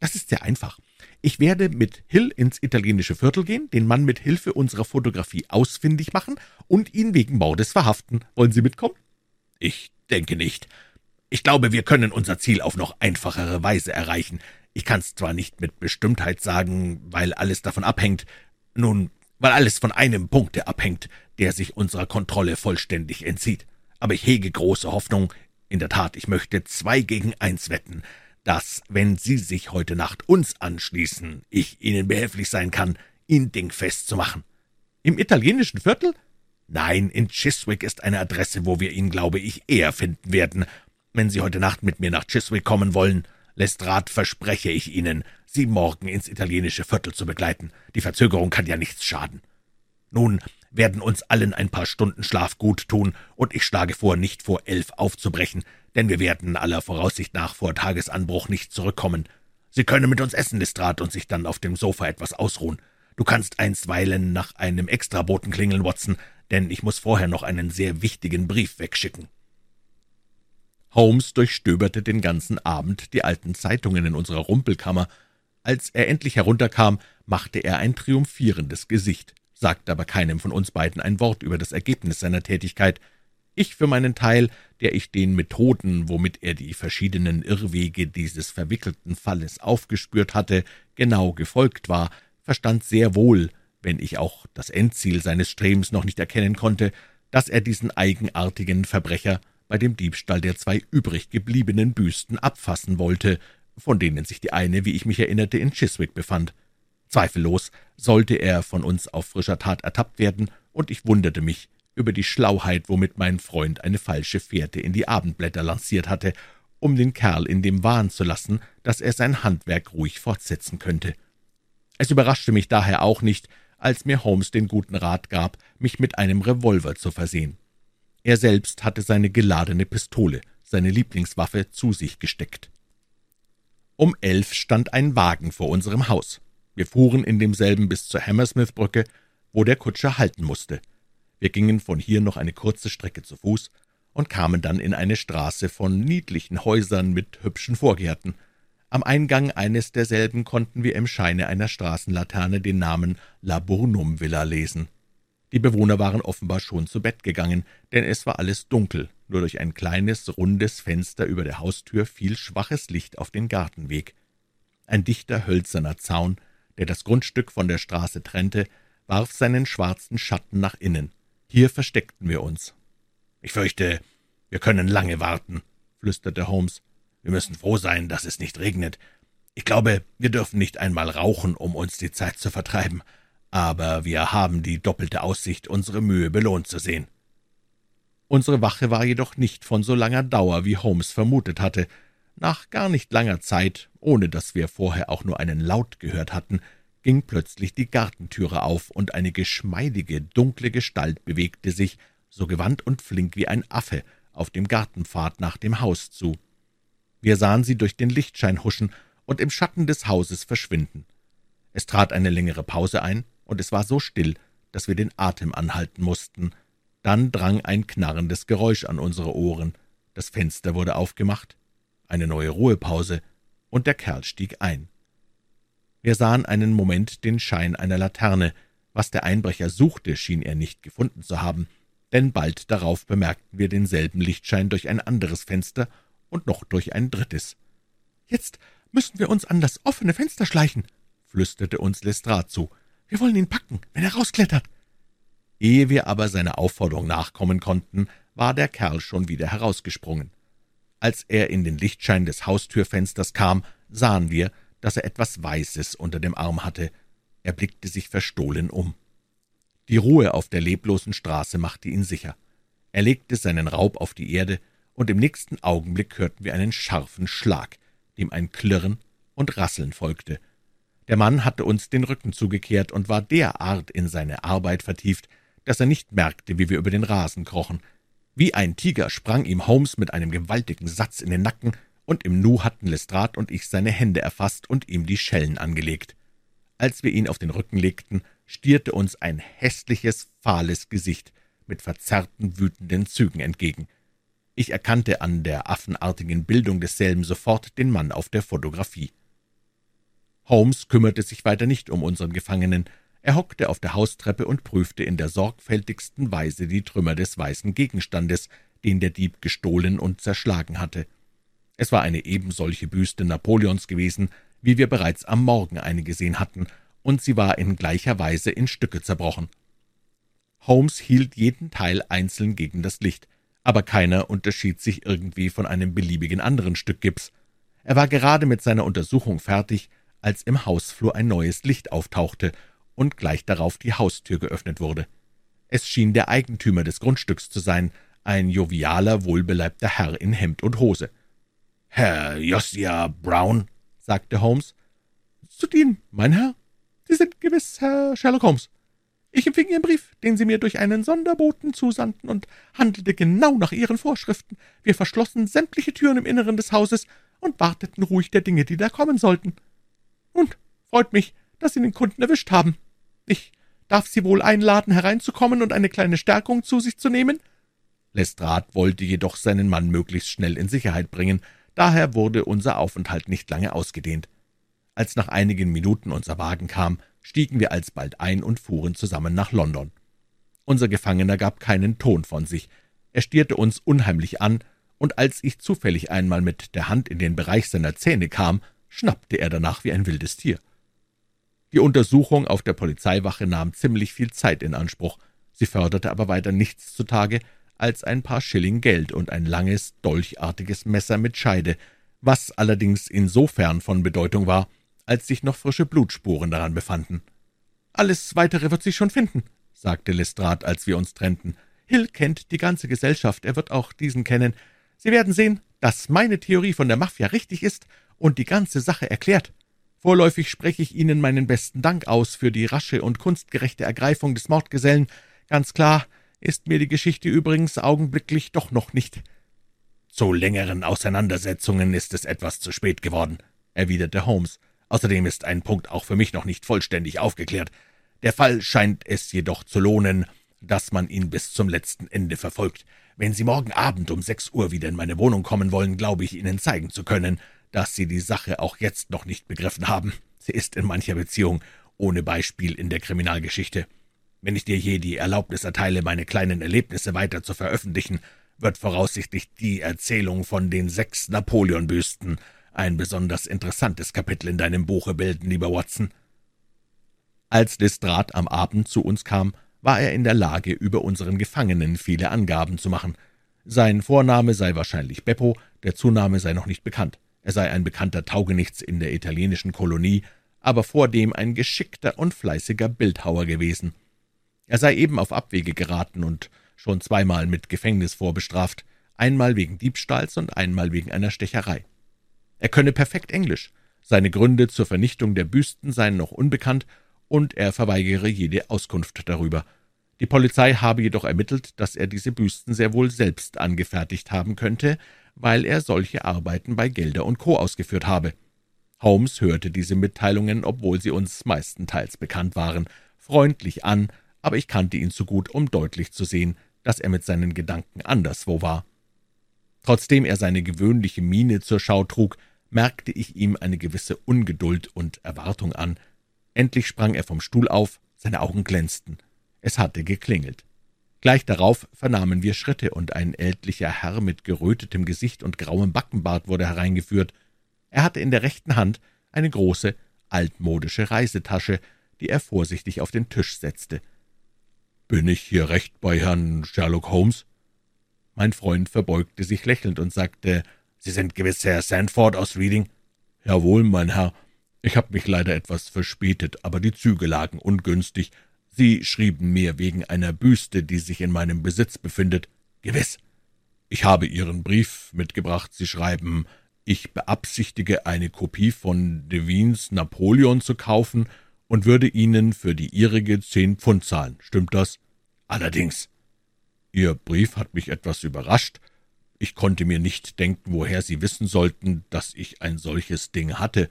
Das ist sehr einfach. Ich werde mit Hill ins italienische Viertel gehen, den Mann mit Hilfe unserer Fotografie ausfindig machen und ihn wegen Mordes verhaften. Wollen Sie mitkommen? Ich denke nicht. Ich glaube, wir können unser Ziel auf noch einfachere Weise erreichen. Ich kann's zwar nicht mit Bestimmtheit sagen, weil alles davon abhängt, nun, weil alles von einem Punkte abhängt, der sich unserer Kontrolle vollständig entzieht. Aber ich hege große Hoffnung, in der Tat, ich möchte zwei gegen eins wetten, dass, wenn Sie sich heute Nacht uns anschließen, ich Ihnen behilflich sein kann, ihn dingfest zu machen. Im italienischen Viertel? Nein, in Chiswick ist eine Adresse, wo wir ihn, glaube ich, eher finden werden. Wenn Sie heute Nacht mit mir nach Chiswick kommen wollen, Lestrade verspreche ich Ihnen, Sie morgen ins italienische Viertel zu begleiten. Die Verzögerung kann ja nichts schaden. Nun werden uns allen ein paar Stunden Schlaf gut tun, und ich schlage vor, nicht vor elf aufzubrechen, denn wir werden aller Voraussicht nach vor Tagesanbruch nicht zurückkommen. Sie können mit uns essen, Lestrade, und sich dann auf dem Sofa etwas ausruhen. Du kannst einstweilen nach einem Extraboten klingeln, Watson, denn ich muss vorher noch einen sehr wichtigen Brief wegschicken. Holmes durchstöberte den ganzen Abend die alten Zeitungen in unserer Rumpelkammer. Als er endlich herunterkam, machte er ein triumphierendes Gesicht, sagte aber keinem von uns beiden ein Wort über das Ergebnis seiner Tätigkeit. Ich für meinen Teil, der ich den Methoden, womit er die verschiedenen Irrwege dieses verwickelten Falles aufgespürt hatte, genau gefolgt war, verstand sehr wohl, wenn ich auch das Endziel seines Strebens noch nicht erkennen konnte, dass er diesen eigenartigen Verbrecher bei dem Diebstahl der zwei übrig gebliebenen Büsten abfassen wollte, von denen sich die eine, wie ich mich erinnerte, in Chiswick befand. Zweifellos sollte er von uns auf frischer Tat ertappt werden, und ich wunderte mich über die Schlauheit, womit mein Freund eine falsche Fährte in die Abendblätter lanciert hatte, um den Kerl in dem Wahn zu lassen, dass er sein Handwerk ruhig fortsetzen könnte. Es überraschte mich daher auch nicht, als mir Holmes den guten Rat gab, mich mit einem Revolver zu versehen. Er selbst hatte seine geladene Pistole, seine Lieblingswaffe, zu sich gesteckt. Um elf stand ein Wagen vor unserem Haus. Wir fuhren in demselben bis zur Hammersmith-Brücke, wo der Kutscher halten musste. Wir gingen von hier noch eine kurze Strecke zu Fuß und kamen dann in eine Straße von niedlichen Häusern mit hübschen Vorgärten. Am Eingang eines derselben konnten wir im Scheine einer Straßenlaterne den Namen Laburnum Villa lesen. Die Bewohner waren offenbar schon zu Bett gegangen, denn es war alles dunkel, nur durch ein kleines, rundes Fenster über der Haustür fiel schwaches Licht auf den Gartenweg. Ein dichter hölzerner Zaun, der das Grundstück von der Straße trennte, warf seinen schwarzen Schatten nach innen. Hier versteckten wir uns. »Ich fürchte, wir können lange warten«, flüsterte Holmes. »Wir müssen froh sein, dass es nicht regnet. Ich glaube, wir dürfen nicht einmal rauchen, um uns die Zeit zu vertreiben aber wir haben die doppelte Aussicht, unsere Mühe belohnt zu sehen. Unsere Wache war jedoch nicht von so langer Dauer, wie Holmes vermutet hatte. Nach gar nicht langer Zeit, ohne dass wir vorher auch nur einen Laut gehört hatten, ging plötzlich die Gartentüre auf, und eine geschmeidige, dunkle Gestalt bewegte sich, so gewandt und flink wie ein Affe, auf dem Gartenpfad nach dem Haus zu. Wir sahen sie durch den Lichtschein huschen und im Schatten des Hauses verschwinden. Es trat eine längere Pause ein, und es war so still, dass wir den Atem anhalten mussten. Dann drang ein knarrendes Geräusch an unsere Ohren, das Fenster wurde aufgemacht, eine neue Ruhepause, und der Kerl stieg ein. Wir sahen einen Moment den Schein einer Laterne, Was der Einbrecher suchte, schien er nicht gefunden zu haben, denn bald darauf bemerkten wir denselben Lichtschein durch ein anderes Fenster und noch durch ein drittes. »Jetzt müssen wir uns an das offene Fenster schleichen«, flüsterte uns Lestrade zu. »Wir wollen ihn packen, wenn er rausklettert.« Ehe wir aber seiner Aufforderung nachkommen konnten, war der Kerl schon wieder herausgesprungen. Als er in den Lichtschein des Haustürfensters kam, sahen wir, dass er etwas Weißes unter dem Arm hatte. Er blickte sich verstohlen um. Die Ruhe auf der leblosen Straße machte ihn sicher. Er legte seinen Raub auf die Erde, und im nächsten Augenblick hörten wir einen scharfen Schlag, dem ein Klirren und Rasseln folgte. Der Mann hatte uns den Rücken zugekehrt und war derart in seine Arbeit vertieft, dass er nicht merkte, wie wir über den Rasen krochen. Wie ein Tiger sprang ihm Holmes mit einem gewaltigen Satz in den Nacken, und im Nu hatten Lestrade und ich seine Hände erfasst und ihm die Schellen angelegt. Als wir ihn auf den Rücken legten, stierte uns ein hässliches, fahles Gesicht mit verzerrten, wütenden Zügen entgegen. Ich erkannte an der affenartigen Bildung desselben sofort den Mann auf der Fotografie. Holmes kümmerte sich weiter nicht um unseren Gefangenen. Er hockte auf der Haustreppe und prüfte in der sorgfältigsten Weise die Trümmer des weißen Gegenstandes, den der Dieb gestohlen und zerschlagen hatte. Es war eine ebensolche Büste Napoleons gewesen, wie wir bereits am Morgen eine gesehen hatten, und sie war in gleicher Weise in Stücke zerbrochen. Holmes hielt jeden Teil einzeln gegen das Licht, aber keiner unterschied sich irgendwie von einem beliebigen anderen Stück Gips. Er war gerade mit seiner Untersuchung fertig, als im Hausflur ein neues Licht auftauchte und gleich darauf die Haustür geöffnet wurde. Es schien der Eigentümer des Grundstücks zu sein, ein jovialer, wohlbeleibter Herr in Hemd und Hose. »Herr Josiah Brown«, sagte Holmes. »Zu dienen, mein Herr. Sie sind gewiss Herr Sherlock Holmes. Ich empfing Ihren Brief, den Sie mir durch einen Sonderboten zusandten, und handelte genau nach Ihren Vorschriften. Wir verschlossen sämtliche Türen im Inneren des Hauses und warteten ruhig der Dinge, die da kommen sollten. Und freut mich, dass Sie den Kunden erwischt haben. Ich darf Sie wohl einladen, hereinzukommen und eine kleine Stärkung zu sich zu nehmen?« Lestrade wollte jedoch seinen Mann möglichst schnell in Sicherheit bringen, Daher wurde unser Aufenthalt nicht lange ausgedehnt. Als nach einigen Minuten unser Wagen kam, stiegen wir alsbald ein und fuhren zusammen nach London. Unser Gefangener gab keinen Ton von sich. Er stierte uns unheimlich an, und als ich zufällig einmal mit der Hand in den Bereich seiner Zähne kam, schnappte er danach wie ein wildes Tier. Die Untersuchung auf der Polizeiwache nahm ziemlich viel Zeit in Anspruch, sie förderte aber weiter nichts zutage, als ein paar Schilling Geld und ein langes, dolchartiges Messer mit Scheide, was allerdings insofern von Bedeutung war, als sich noch frische Blutspuren daran befanden. »Alles Weitere wird sich schon finden«, sagte Lestrade, als wir uns trennten. »Hill kennt die ganze Gesellschaft, er wird auch diesen kennen. Sie werden sehen, dass meine Theorie von der Mafia richtig ist und die ganze Sache erklärt. Vorläufig spreche ich Ihnen meinen besten Dank aus für die rasche und kunstgerechte Ergreifung des Mordgesellen. Ganz klar, ist mir die Geschichte übrigens augenblicklich doch noch nicht. »Zu längeren Auseinandersetzungen ist es etwas zu spät geworden«, erwiderte Holmes. »Außerdem ist ein Punkt auch für mich noch nicht vollständig aufgeklärt. Der Fall scheint es jedoch zu lohnen, dass man ihn bis zum letzten Ende verfolgt. Wenn Sie morgen Abend um sechs Uhr wieder in meine Wohnung kommen wollen, glaube ich, Ihnen zeigen zu können, dass Sie die Sache auch jetzt noch nicht begriffen haben. Sie ist in mancher Beziehung ohne Beispiel in der Kriminalgeschichte. Wenn ich dir je die Erlaubnis erteile, meine kleinen Erlebnisse weiter zu veröffentlichen, wird voraussichtlich die Erzählung von den sechs Napoleon-Büsten ein besonders interessantes Kapitel in deinem Buche bilden, lieber Watson.« Als Lestrade am Abend zu uns kam, war er in der Lage, über unseren Gefangenen viele Angaben zu machen. Sein Vorname sei wahrscheinlich Beppo, der Zunahme sei noch nicht bekannt. Er sei ein bekannter Taugenichts in der italienischen Kolonie, aber vordem ein geschickter und fleißiger Bildhauer gewesen. Er sei eben auf Abwege geraten und schon zweimal mit Gefängnis vorbestraft, einmal wegen Diebstahls und einmal wegen einer Stecherei. Er könne perfekt Englisch, seine Gründe zur Vernichtung der Büsten seien noch unbekannt, und er verweigere jede Auskunft darüber. Die Polizei habe jedoch ermittelt, dass er diese Büsten sehr wohl selbst angefertigt haben könnte, weil er solche Arbeiten bei Gelder und Co. ausgeführt habe. Holmes hörte diese Mitteilungen, obwohl sie uns meistenteils bekannt waren, freundlich an aber ich kannte ihn zu gut, um deutlich zu sehen, dass er mit seinen Gedanken anderswo war. Trotzdem er seine gewöhnliche Miene zur Schau trug, merkte ich ihm eine gewisse Ungeduld und Erwartung an. Endlich sprang er vom Stuhl auf, Seine Augen glänzten. Es hatte geklingelt. Gleich darauf vernahmen wir Schritte, und ein ältlicher Herr mit gerötetem Gesicht und grauem Backenbart wurde hereingeführt. Er hatte in der rechten Hand eine große, altmodische Reisetasche, die er vorsichtig auf den Tisch setzte. »Bin ich hier recht bei Herrn Sherlock Holmes?« Mein Freund verbeugte sich lächelnd und sagte, »Sie sind gewiss Herr Sandford aus Reading?« »Jawohl, mein Herr. Ich habe mich leider etwas verspätet, aber die Züge lagen ungünstig, Sie schrieben mir wegen einer Büste, die sich in meinem Besitz befindet. Gewiss. Ich habe Ihren Brief mitgebracht. Sie schreiben, ich beabsichtige, eine Kopie von Devines Napoleon zu kaufen und würde Ihnen für die Ihrige zehn Pfund zahlen. Stimmt das? Allerdings. Ihr Brief hat mich etwas überrascht. Ich konnte mir nicht denken, woher Sie wissen sollten, dass ich ein solches Ding hatte.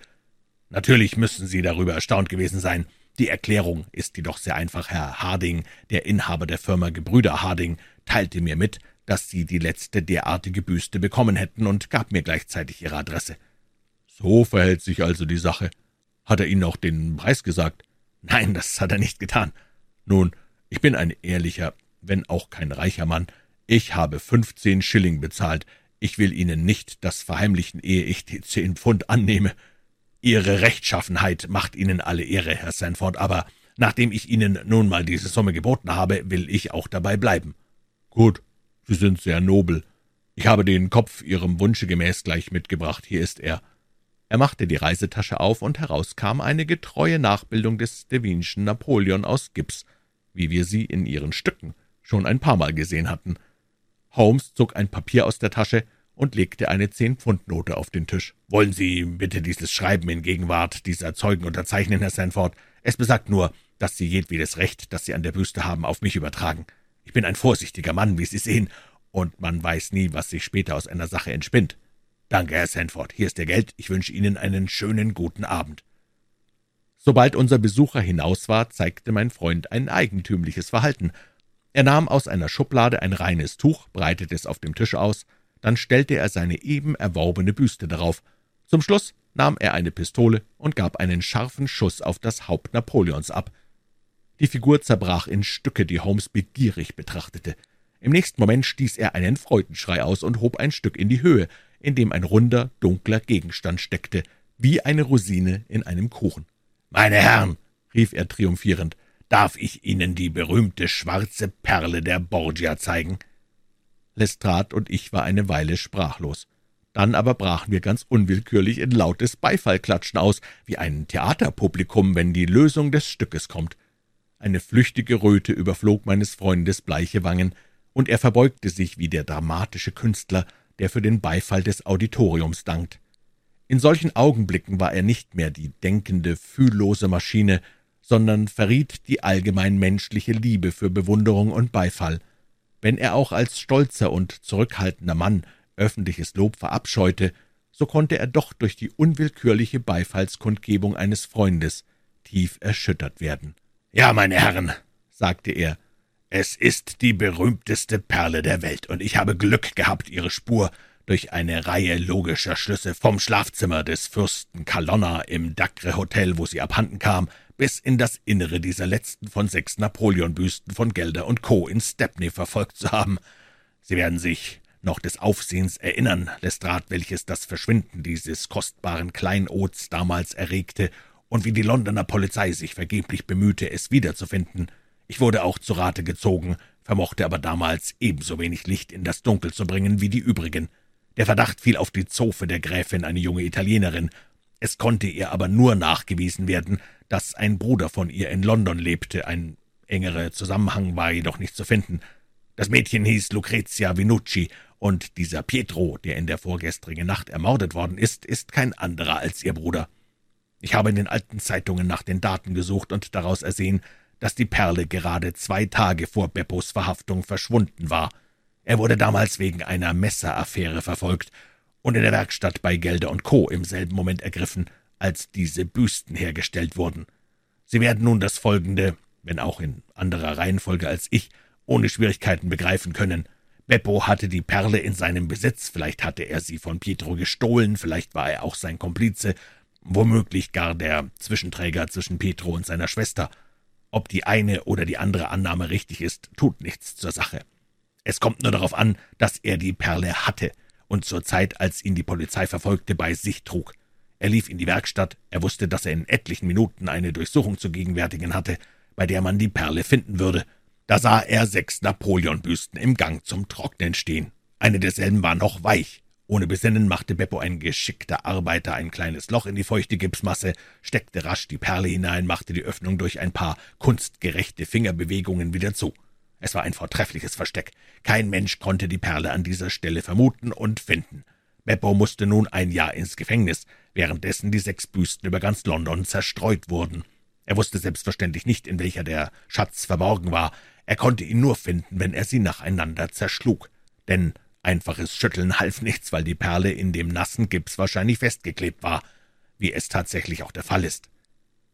Natürlich müssen Sie darüber erstaunt gewesen sein. Die Erklärung ist jedoch sehr einfach. Herr Harding, der Inhaber der Firma Gebrüder Harding, teilte mir mit, dass Sie die letzte derartige Büste bekommen hätten und gab mir gleichzeitig Ihre Adresse. So verhält sich also die Sache. Hat er Ihnen auch den Preis gesagt? Nein, das hat er nicht getan. Nun, ich bin ein ehrlicher, wenn auch kein reicher Mann. Ich habe fünfzehn Schilling bezahlt. Ich will Ihnen nicht das verheimlichen, ehe ich die zehn Pfund annehme. Ihre Rechtschaffenheit macht Ihnen alle Ehre, Herr Sanford, aber nachdem ich Ihnen nun mal diese Summe geboten habe, will ich auch dabei bleiben. Gut, Sie sind sehr nobel. Ich habe den Kopf Ihrem Wunsche gemäß gleich mitgebracht. Hier ist er. Er machte die Reisetasche auf, und heraus kam eine getreue Nachbildung des Devinschen Napoleon aus Gips, wie wir sie in ihren Stücken schon ein paar Mal gesehen hatten. Holmes zog ein Papier aus der Tasche und legte eine Zehn-Pfund-Note auf den Tisch. »Wollen Sie bitte dieses Schreiben in Gegenwart dieser Zeugen unterzeichnen, Herr Sanford? Es besagt nur, dass Sie jedwedes Recht, das Sie an der Büste haben, auf mich übertragen. Ich bin ein vorsichtiger Mann, wie Sie sehen, und man weiß nie, was sich später aus einer Sache entspinnt. Danke, Herr Sanford. Hier ist Ihr Geld. Ich wünsche Ihnen einen schönen guten Abend.« Sobald unser Besucher hinaus war, zeigte mein Freund ein eigentümliches Verhalten. Er nahm aus einer Schublade ein reines Tuch, breitete es auf dem Tisch aus, dann stellte er seine eben erworbene Büste darauf. Zum Schluss nahm er eine Pistole und gab einen scharfen Schuss auf das Haupt Napoleons ab. Die Figur zerbrach in Stücke, die Holmes begierig betrachtete. Im nächsten Moment stieß er einen Freudenschrei aus und hob ein Stück in die Höhe, in dem ein runder, dunkler Gegenstand steckte, wie eine Rosine in einem Kuchen. »Meine Herren«, rief er triumphierend, »darf ich Ihnen die berühmte schwarze Perle der Borgia zeigen?« Lestrade und ich war eine Weile sprachlos. Dann aber brachen wir ganz unwillkürlich in lautes Beifallklatschen aus, wie ein Theaterpublikum, wenn die Lösung des Stückes kommt. Eine flüchtige Röte überflog meines Freundes bleiche Wangen, und er verbeugte sich wie der dramatische Künstler, der für den Beifall des Auditoriums dankt. In solchen Augenblicken war er nicht mehr die denkende, fühllose Maschine, sondern verriet die allgemein menschliche Liebe für Bewunderung und Beifall – wenn er auch als stolzer und zurückhaltender Mann öffentliches Lob verabscheute, so konnte er doch durch die unwillkürliche Beifallskundgebung eines Freundes tief erschüttert werden. »Ja, meine Herren«, sagte er, »es ist die berühmteste Perle der Welt, und ich habe Glück gehabt, ihre Spur durch eine Reihe logischer Schlüsse vom Schlafzimmer des Fürsten Kalonna im Dacre Hotel, wo sie abhanden kam, bis in das Innere dieser letzten von sechs Napoleonbüsten von Gelder und Co. in Stepney verfolgt zu haben. Sie werden sich noch des Aufsehens erinnern, Lestrade, welches das Verschwinden dieses kostbaren Kleinods damals erregte und wie die Londoner Polizei sich vergeblich bemühte, es wiederzufinden. Ich wurde auch zu Rate gezogen, vermochte aber damals ebenso wenig Licht in das Dunkel zu bringen wie die übrigen. Der Verdacht fiel auf die Zofe der Gräfin, eine junge Italienerin. Es konnte ihr aber nur nachgewiesen werden, dass ein Bruder von ihr in London lebte, ein engerer Zusammenhang war jedoch nicht zu finden. Das Mädchen hieß Lucrezia Vinucci, und dieser Pietro, der in der vorgestrigen Nacht ermordet worden ist, ist kein anderer als ihr Bruder. Ich habe in den alten Zeitungen nach den Daten gesucht und daraus ersehen, dass die Perle gerade zwei Tage vor Beppos Verhaftung verschwunden war. Er wurde damals wegen einer Messeraffäre verfolgt und in der Werkstatt bei Gelder und Co. im selben Moment ergriffen – als diese Büsten hergestellt wurden. Sie werden nun das Folgende, wenn auch in anderer Reihenfolge als ich, ohne Schwierigkeiten begreifen können. Beppo hatte die Perle in seinem Besitz, vielleicht hatte er sie von Pietro gestohlen, vielleicht war er auch sein Komplize, womöglich gar der Zwischenträger zwischen Pietro und seiner Schwester. Ob die eine oder die andere Annahme richtig ist, tut nichts zur Sache. Es kommt nur darauf an, dass er die Perle hatte und zur Zeit, als ihn die Polizei verfolgte, bei sich trug. Er lief in die Werkstatt, er wusste, dass er in etlichen Minuten eine Durchsuchung zu gegenwärtigen hatte, bei der man die Perle finden würde. Da sah er sechs Napoleonbüsten im Gang zum Trocknen stehen. Eine derselben war noch weich. Ohne Besinnen machte Beppo ein geschickter Arbeiter ein kleines Loch in die feuchte Gipsmasse, steckte rasch die Perle hinein, machte die Öffnung durch ein paar kunstgerechte Fingerbewegungen wieder zu. Es war ein vortreffliches Versteck. Kein Mensch konnte die Perle an dieser Stelle vermuten und finden. Beppo musste nun ein Jahr ins Gefängnis, währenddessen die sechs Büsten über ganz London zerstreut wurden. Er wusste selbstverständlich nicht, in welcher der Schatz verborgen war. Er konnte ihn nur finden, wenn er sie nacheinander zerschlug. Denn einfaches Schütteln half nichts, weil die Perle in dem nassen Gips wahrscheinlich festgeklebt war, wie es tatsächlich auch der Fall ist.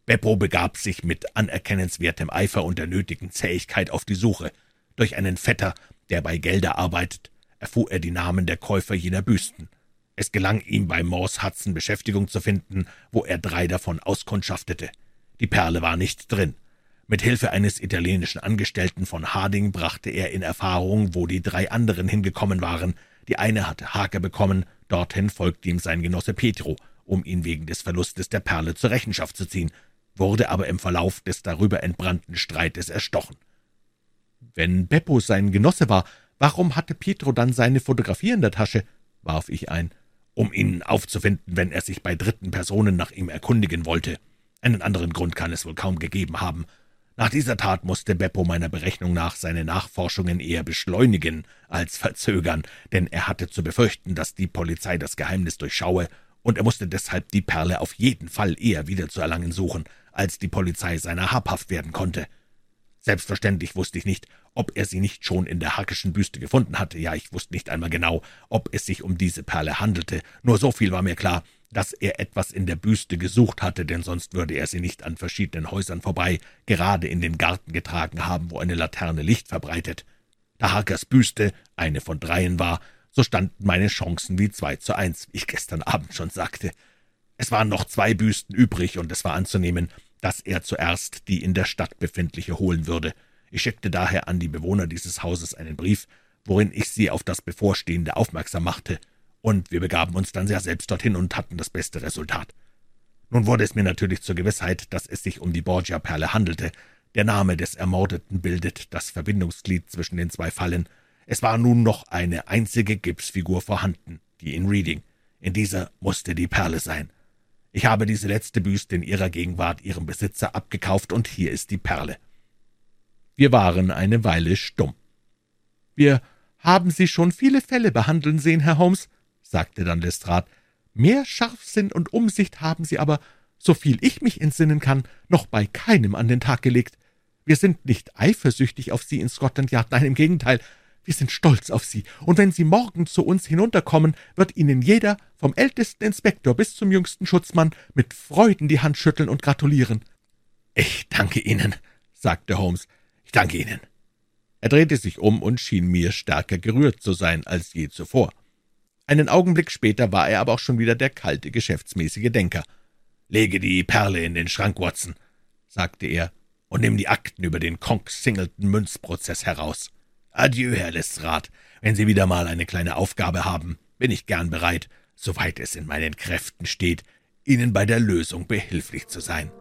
Beppo begab sich mit anerkennenswertem Eifer und der nötigen Zähigkeit auf die Suche. Durch einen Vetter, der bei Gelder arbeitet, erfuhr er die Namen der Käufer jener Büsten. Es gelang ihm, bei Morse Hudson Beschäftigung zu finden, wo er drei davon auskundschaftete. Die Perle war nicht drin. Mit Hilfe eines italienischen Angestellten von Harding brachte er in Erfahrung, wo die drei anderen hingekommen waren. Die eine hatte Haker bekommen, dorthin folgte ihm sein Genosse Petro, um ihn wegen des Verlustes der Perle zur Rechenschaft zu ziehen, wurde aber im Verlauf des darüber entbrannten Streites erstochen. Wenn Beppo sein Genosse war, warum hatte Pietro dann seine Fotografie in der Tasche? warf ich ein um ihn aufzufinden, wenn er sich bei dritten Personen nach ihm erkundigen wollte. Einen anderen Grund kann es wohl kaum gegeben haben. Nach dieser Tat musste Beppo meiner Berechnung nach seine Nachforschungen eher beschleunigen als verzögern, denn er hatte zu befürchten, dass die Polizei das Geheimnis durchschaue, und er musste deshalb die Perle auf jeden Fall eher wiederzuerlangen suchen, als die Polizei seiner habhaft werden konnte. Selbstverständlich wusste ich nicht, ob er sie nicht schon in der Hackischen Büste gefunden hatte. Ja, ich wusste nicht einmal genau, ob es sich um diese Perle handelte. Nur so viel war mir klar, dass er etwas in der Büste gesucht hatte, denn sonst würde er sie nicht an verschiedenen Häusern vorbei gerade in den Garten getragen haben, wo eine Laterne Licht verbreitet. Da Harkers Büste eine von dreien war, so standen meine Chancen wie zwei zu eins, wie ich gestern Abend schon sagte. Es waren noch zwei Büsten übrig, und es war anzunehmen, dass er zuerst die in der Stadt befindliche holen würde. Ich schickte daher an die Bewohner dieses Hauses einen Brief, worin ich sie auf das Bevorstehende aufmerksam machte, und wir begaben uns dann sehr selbst dorthin und hatten das beste Resultat. Nun wurde es mir natürlich zur Gewissheit, dass es sich um die Borgia-Perle handelte. Der Name des Ermordeten bildet das Verbindungsglied zwischen den zwei Fallen. Es war nun noch eine einzige Gipsfigur vorhanden, die in Reading. In dieser musste die Perle sein. Ich habe diese letzte Büste in ihrer Gegenwart ihrem Besitzer abgekauft, und hier ist die Perle. Wir waren eine Weile stumm. Wir haben Sie schon viele Fälle behandeln sehen, Herr Holmes, sagte dann Lestrade. Mehr Scharfsinn und Umsicht haben Sie aber, so viel ich mich entsinnen kann, noch bei keinem an den Tag gelegt. Wir sind nicht eifersüchtig auf Sie in Scotland Yard, nein, im Gegenteil, wir sind stolz auf Sie, und wenn Sie morgen zu uns hinunterkommen, wird Ihnen jeder, vom ältesten Inspektor bis zum jüngsten Schutzmann, mit Freuden die Hand schütteln und gratulieren. Ich danke Ihnen, sagte Holmes. Ich danke Ihnen. Er drehte sich um und schien mir stärker gerührt zu sein als je zuvor. Einen Augenblick später war er aber auch schon wieder der kalte, geschäftsmäßige Denker. Lege die Perle in den Schrank, Watson, sagte er, und nimm die Akten über den Conk-Singleton-Münzprozess heraus. Adieu, Herr Lestrade. Wenn Sie wieder mal eine kleine Aufgabe haben, bin ich gern bereit, soweit es in meinen Kräften steht, Ihnen bei der Lösung behilflich zu sein.«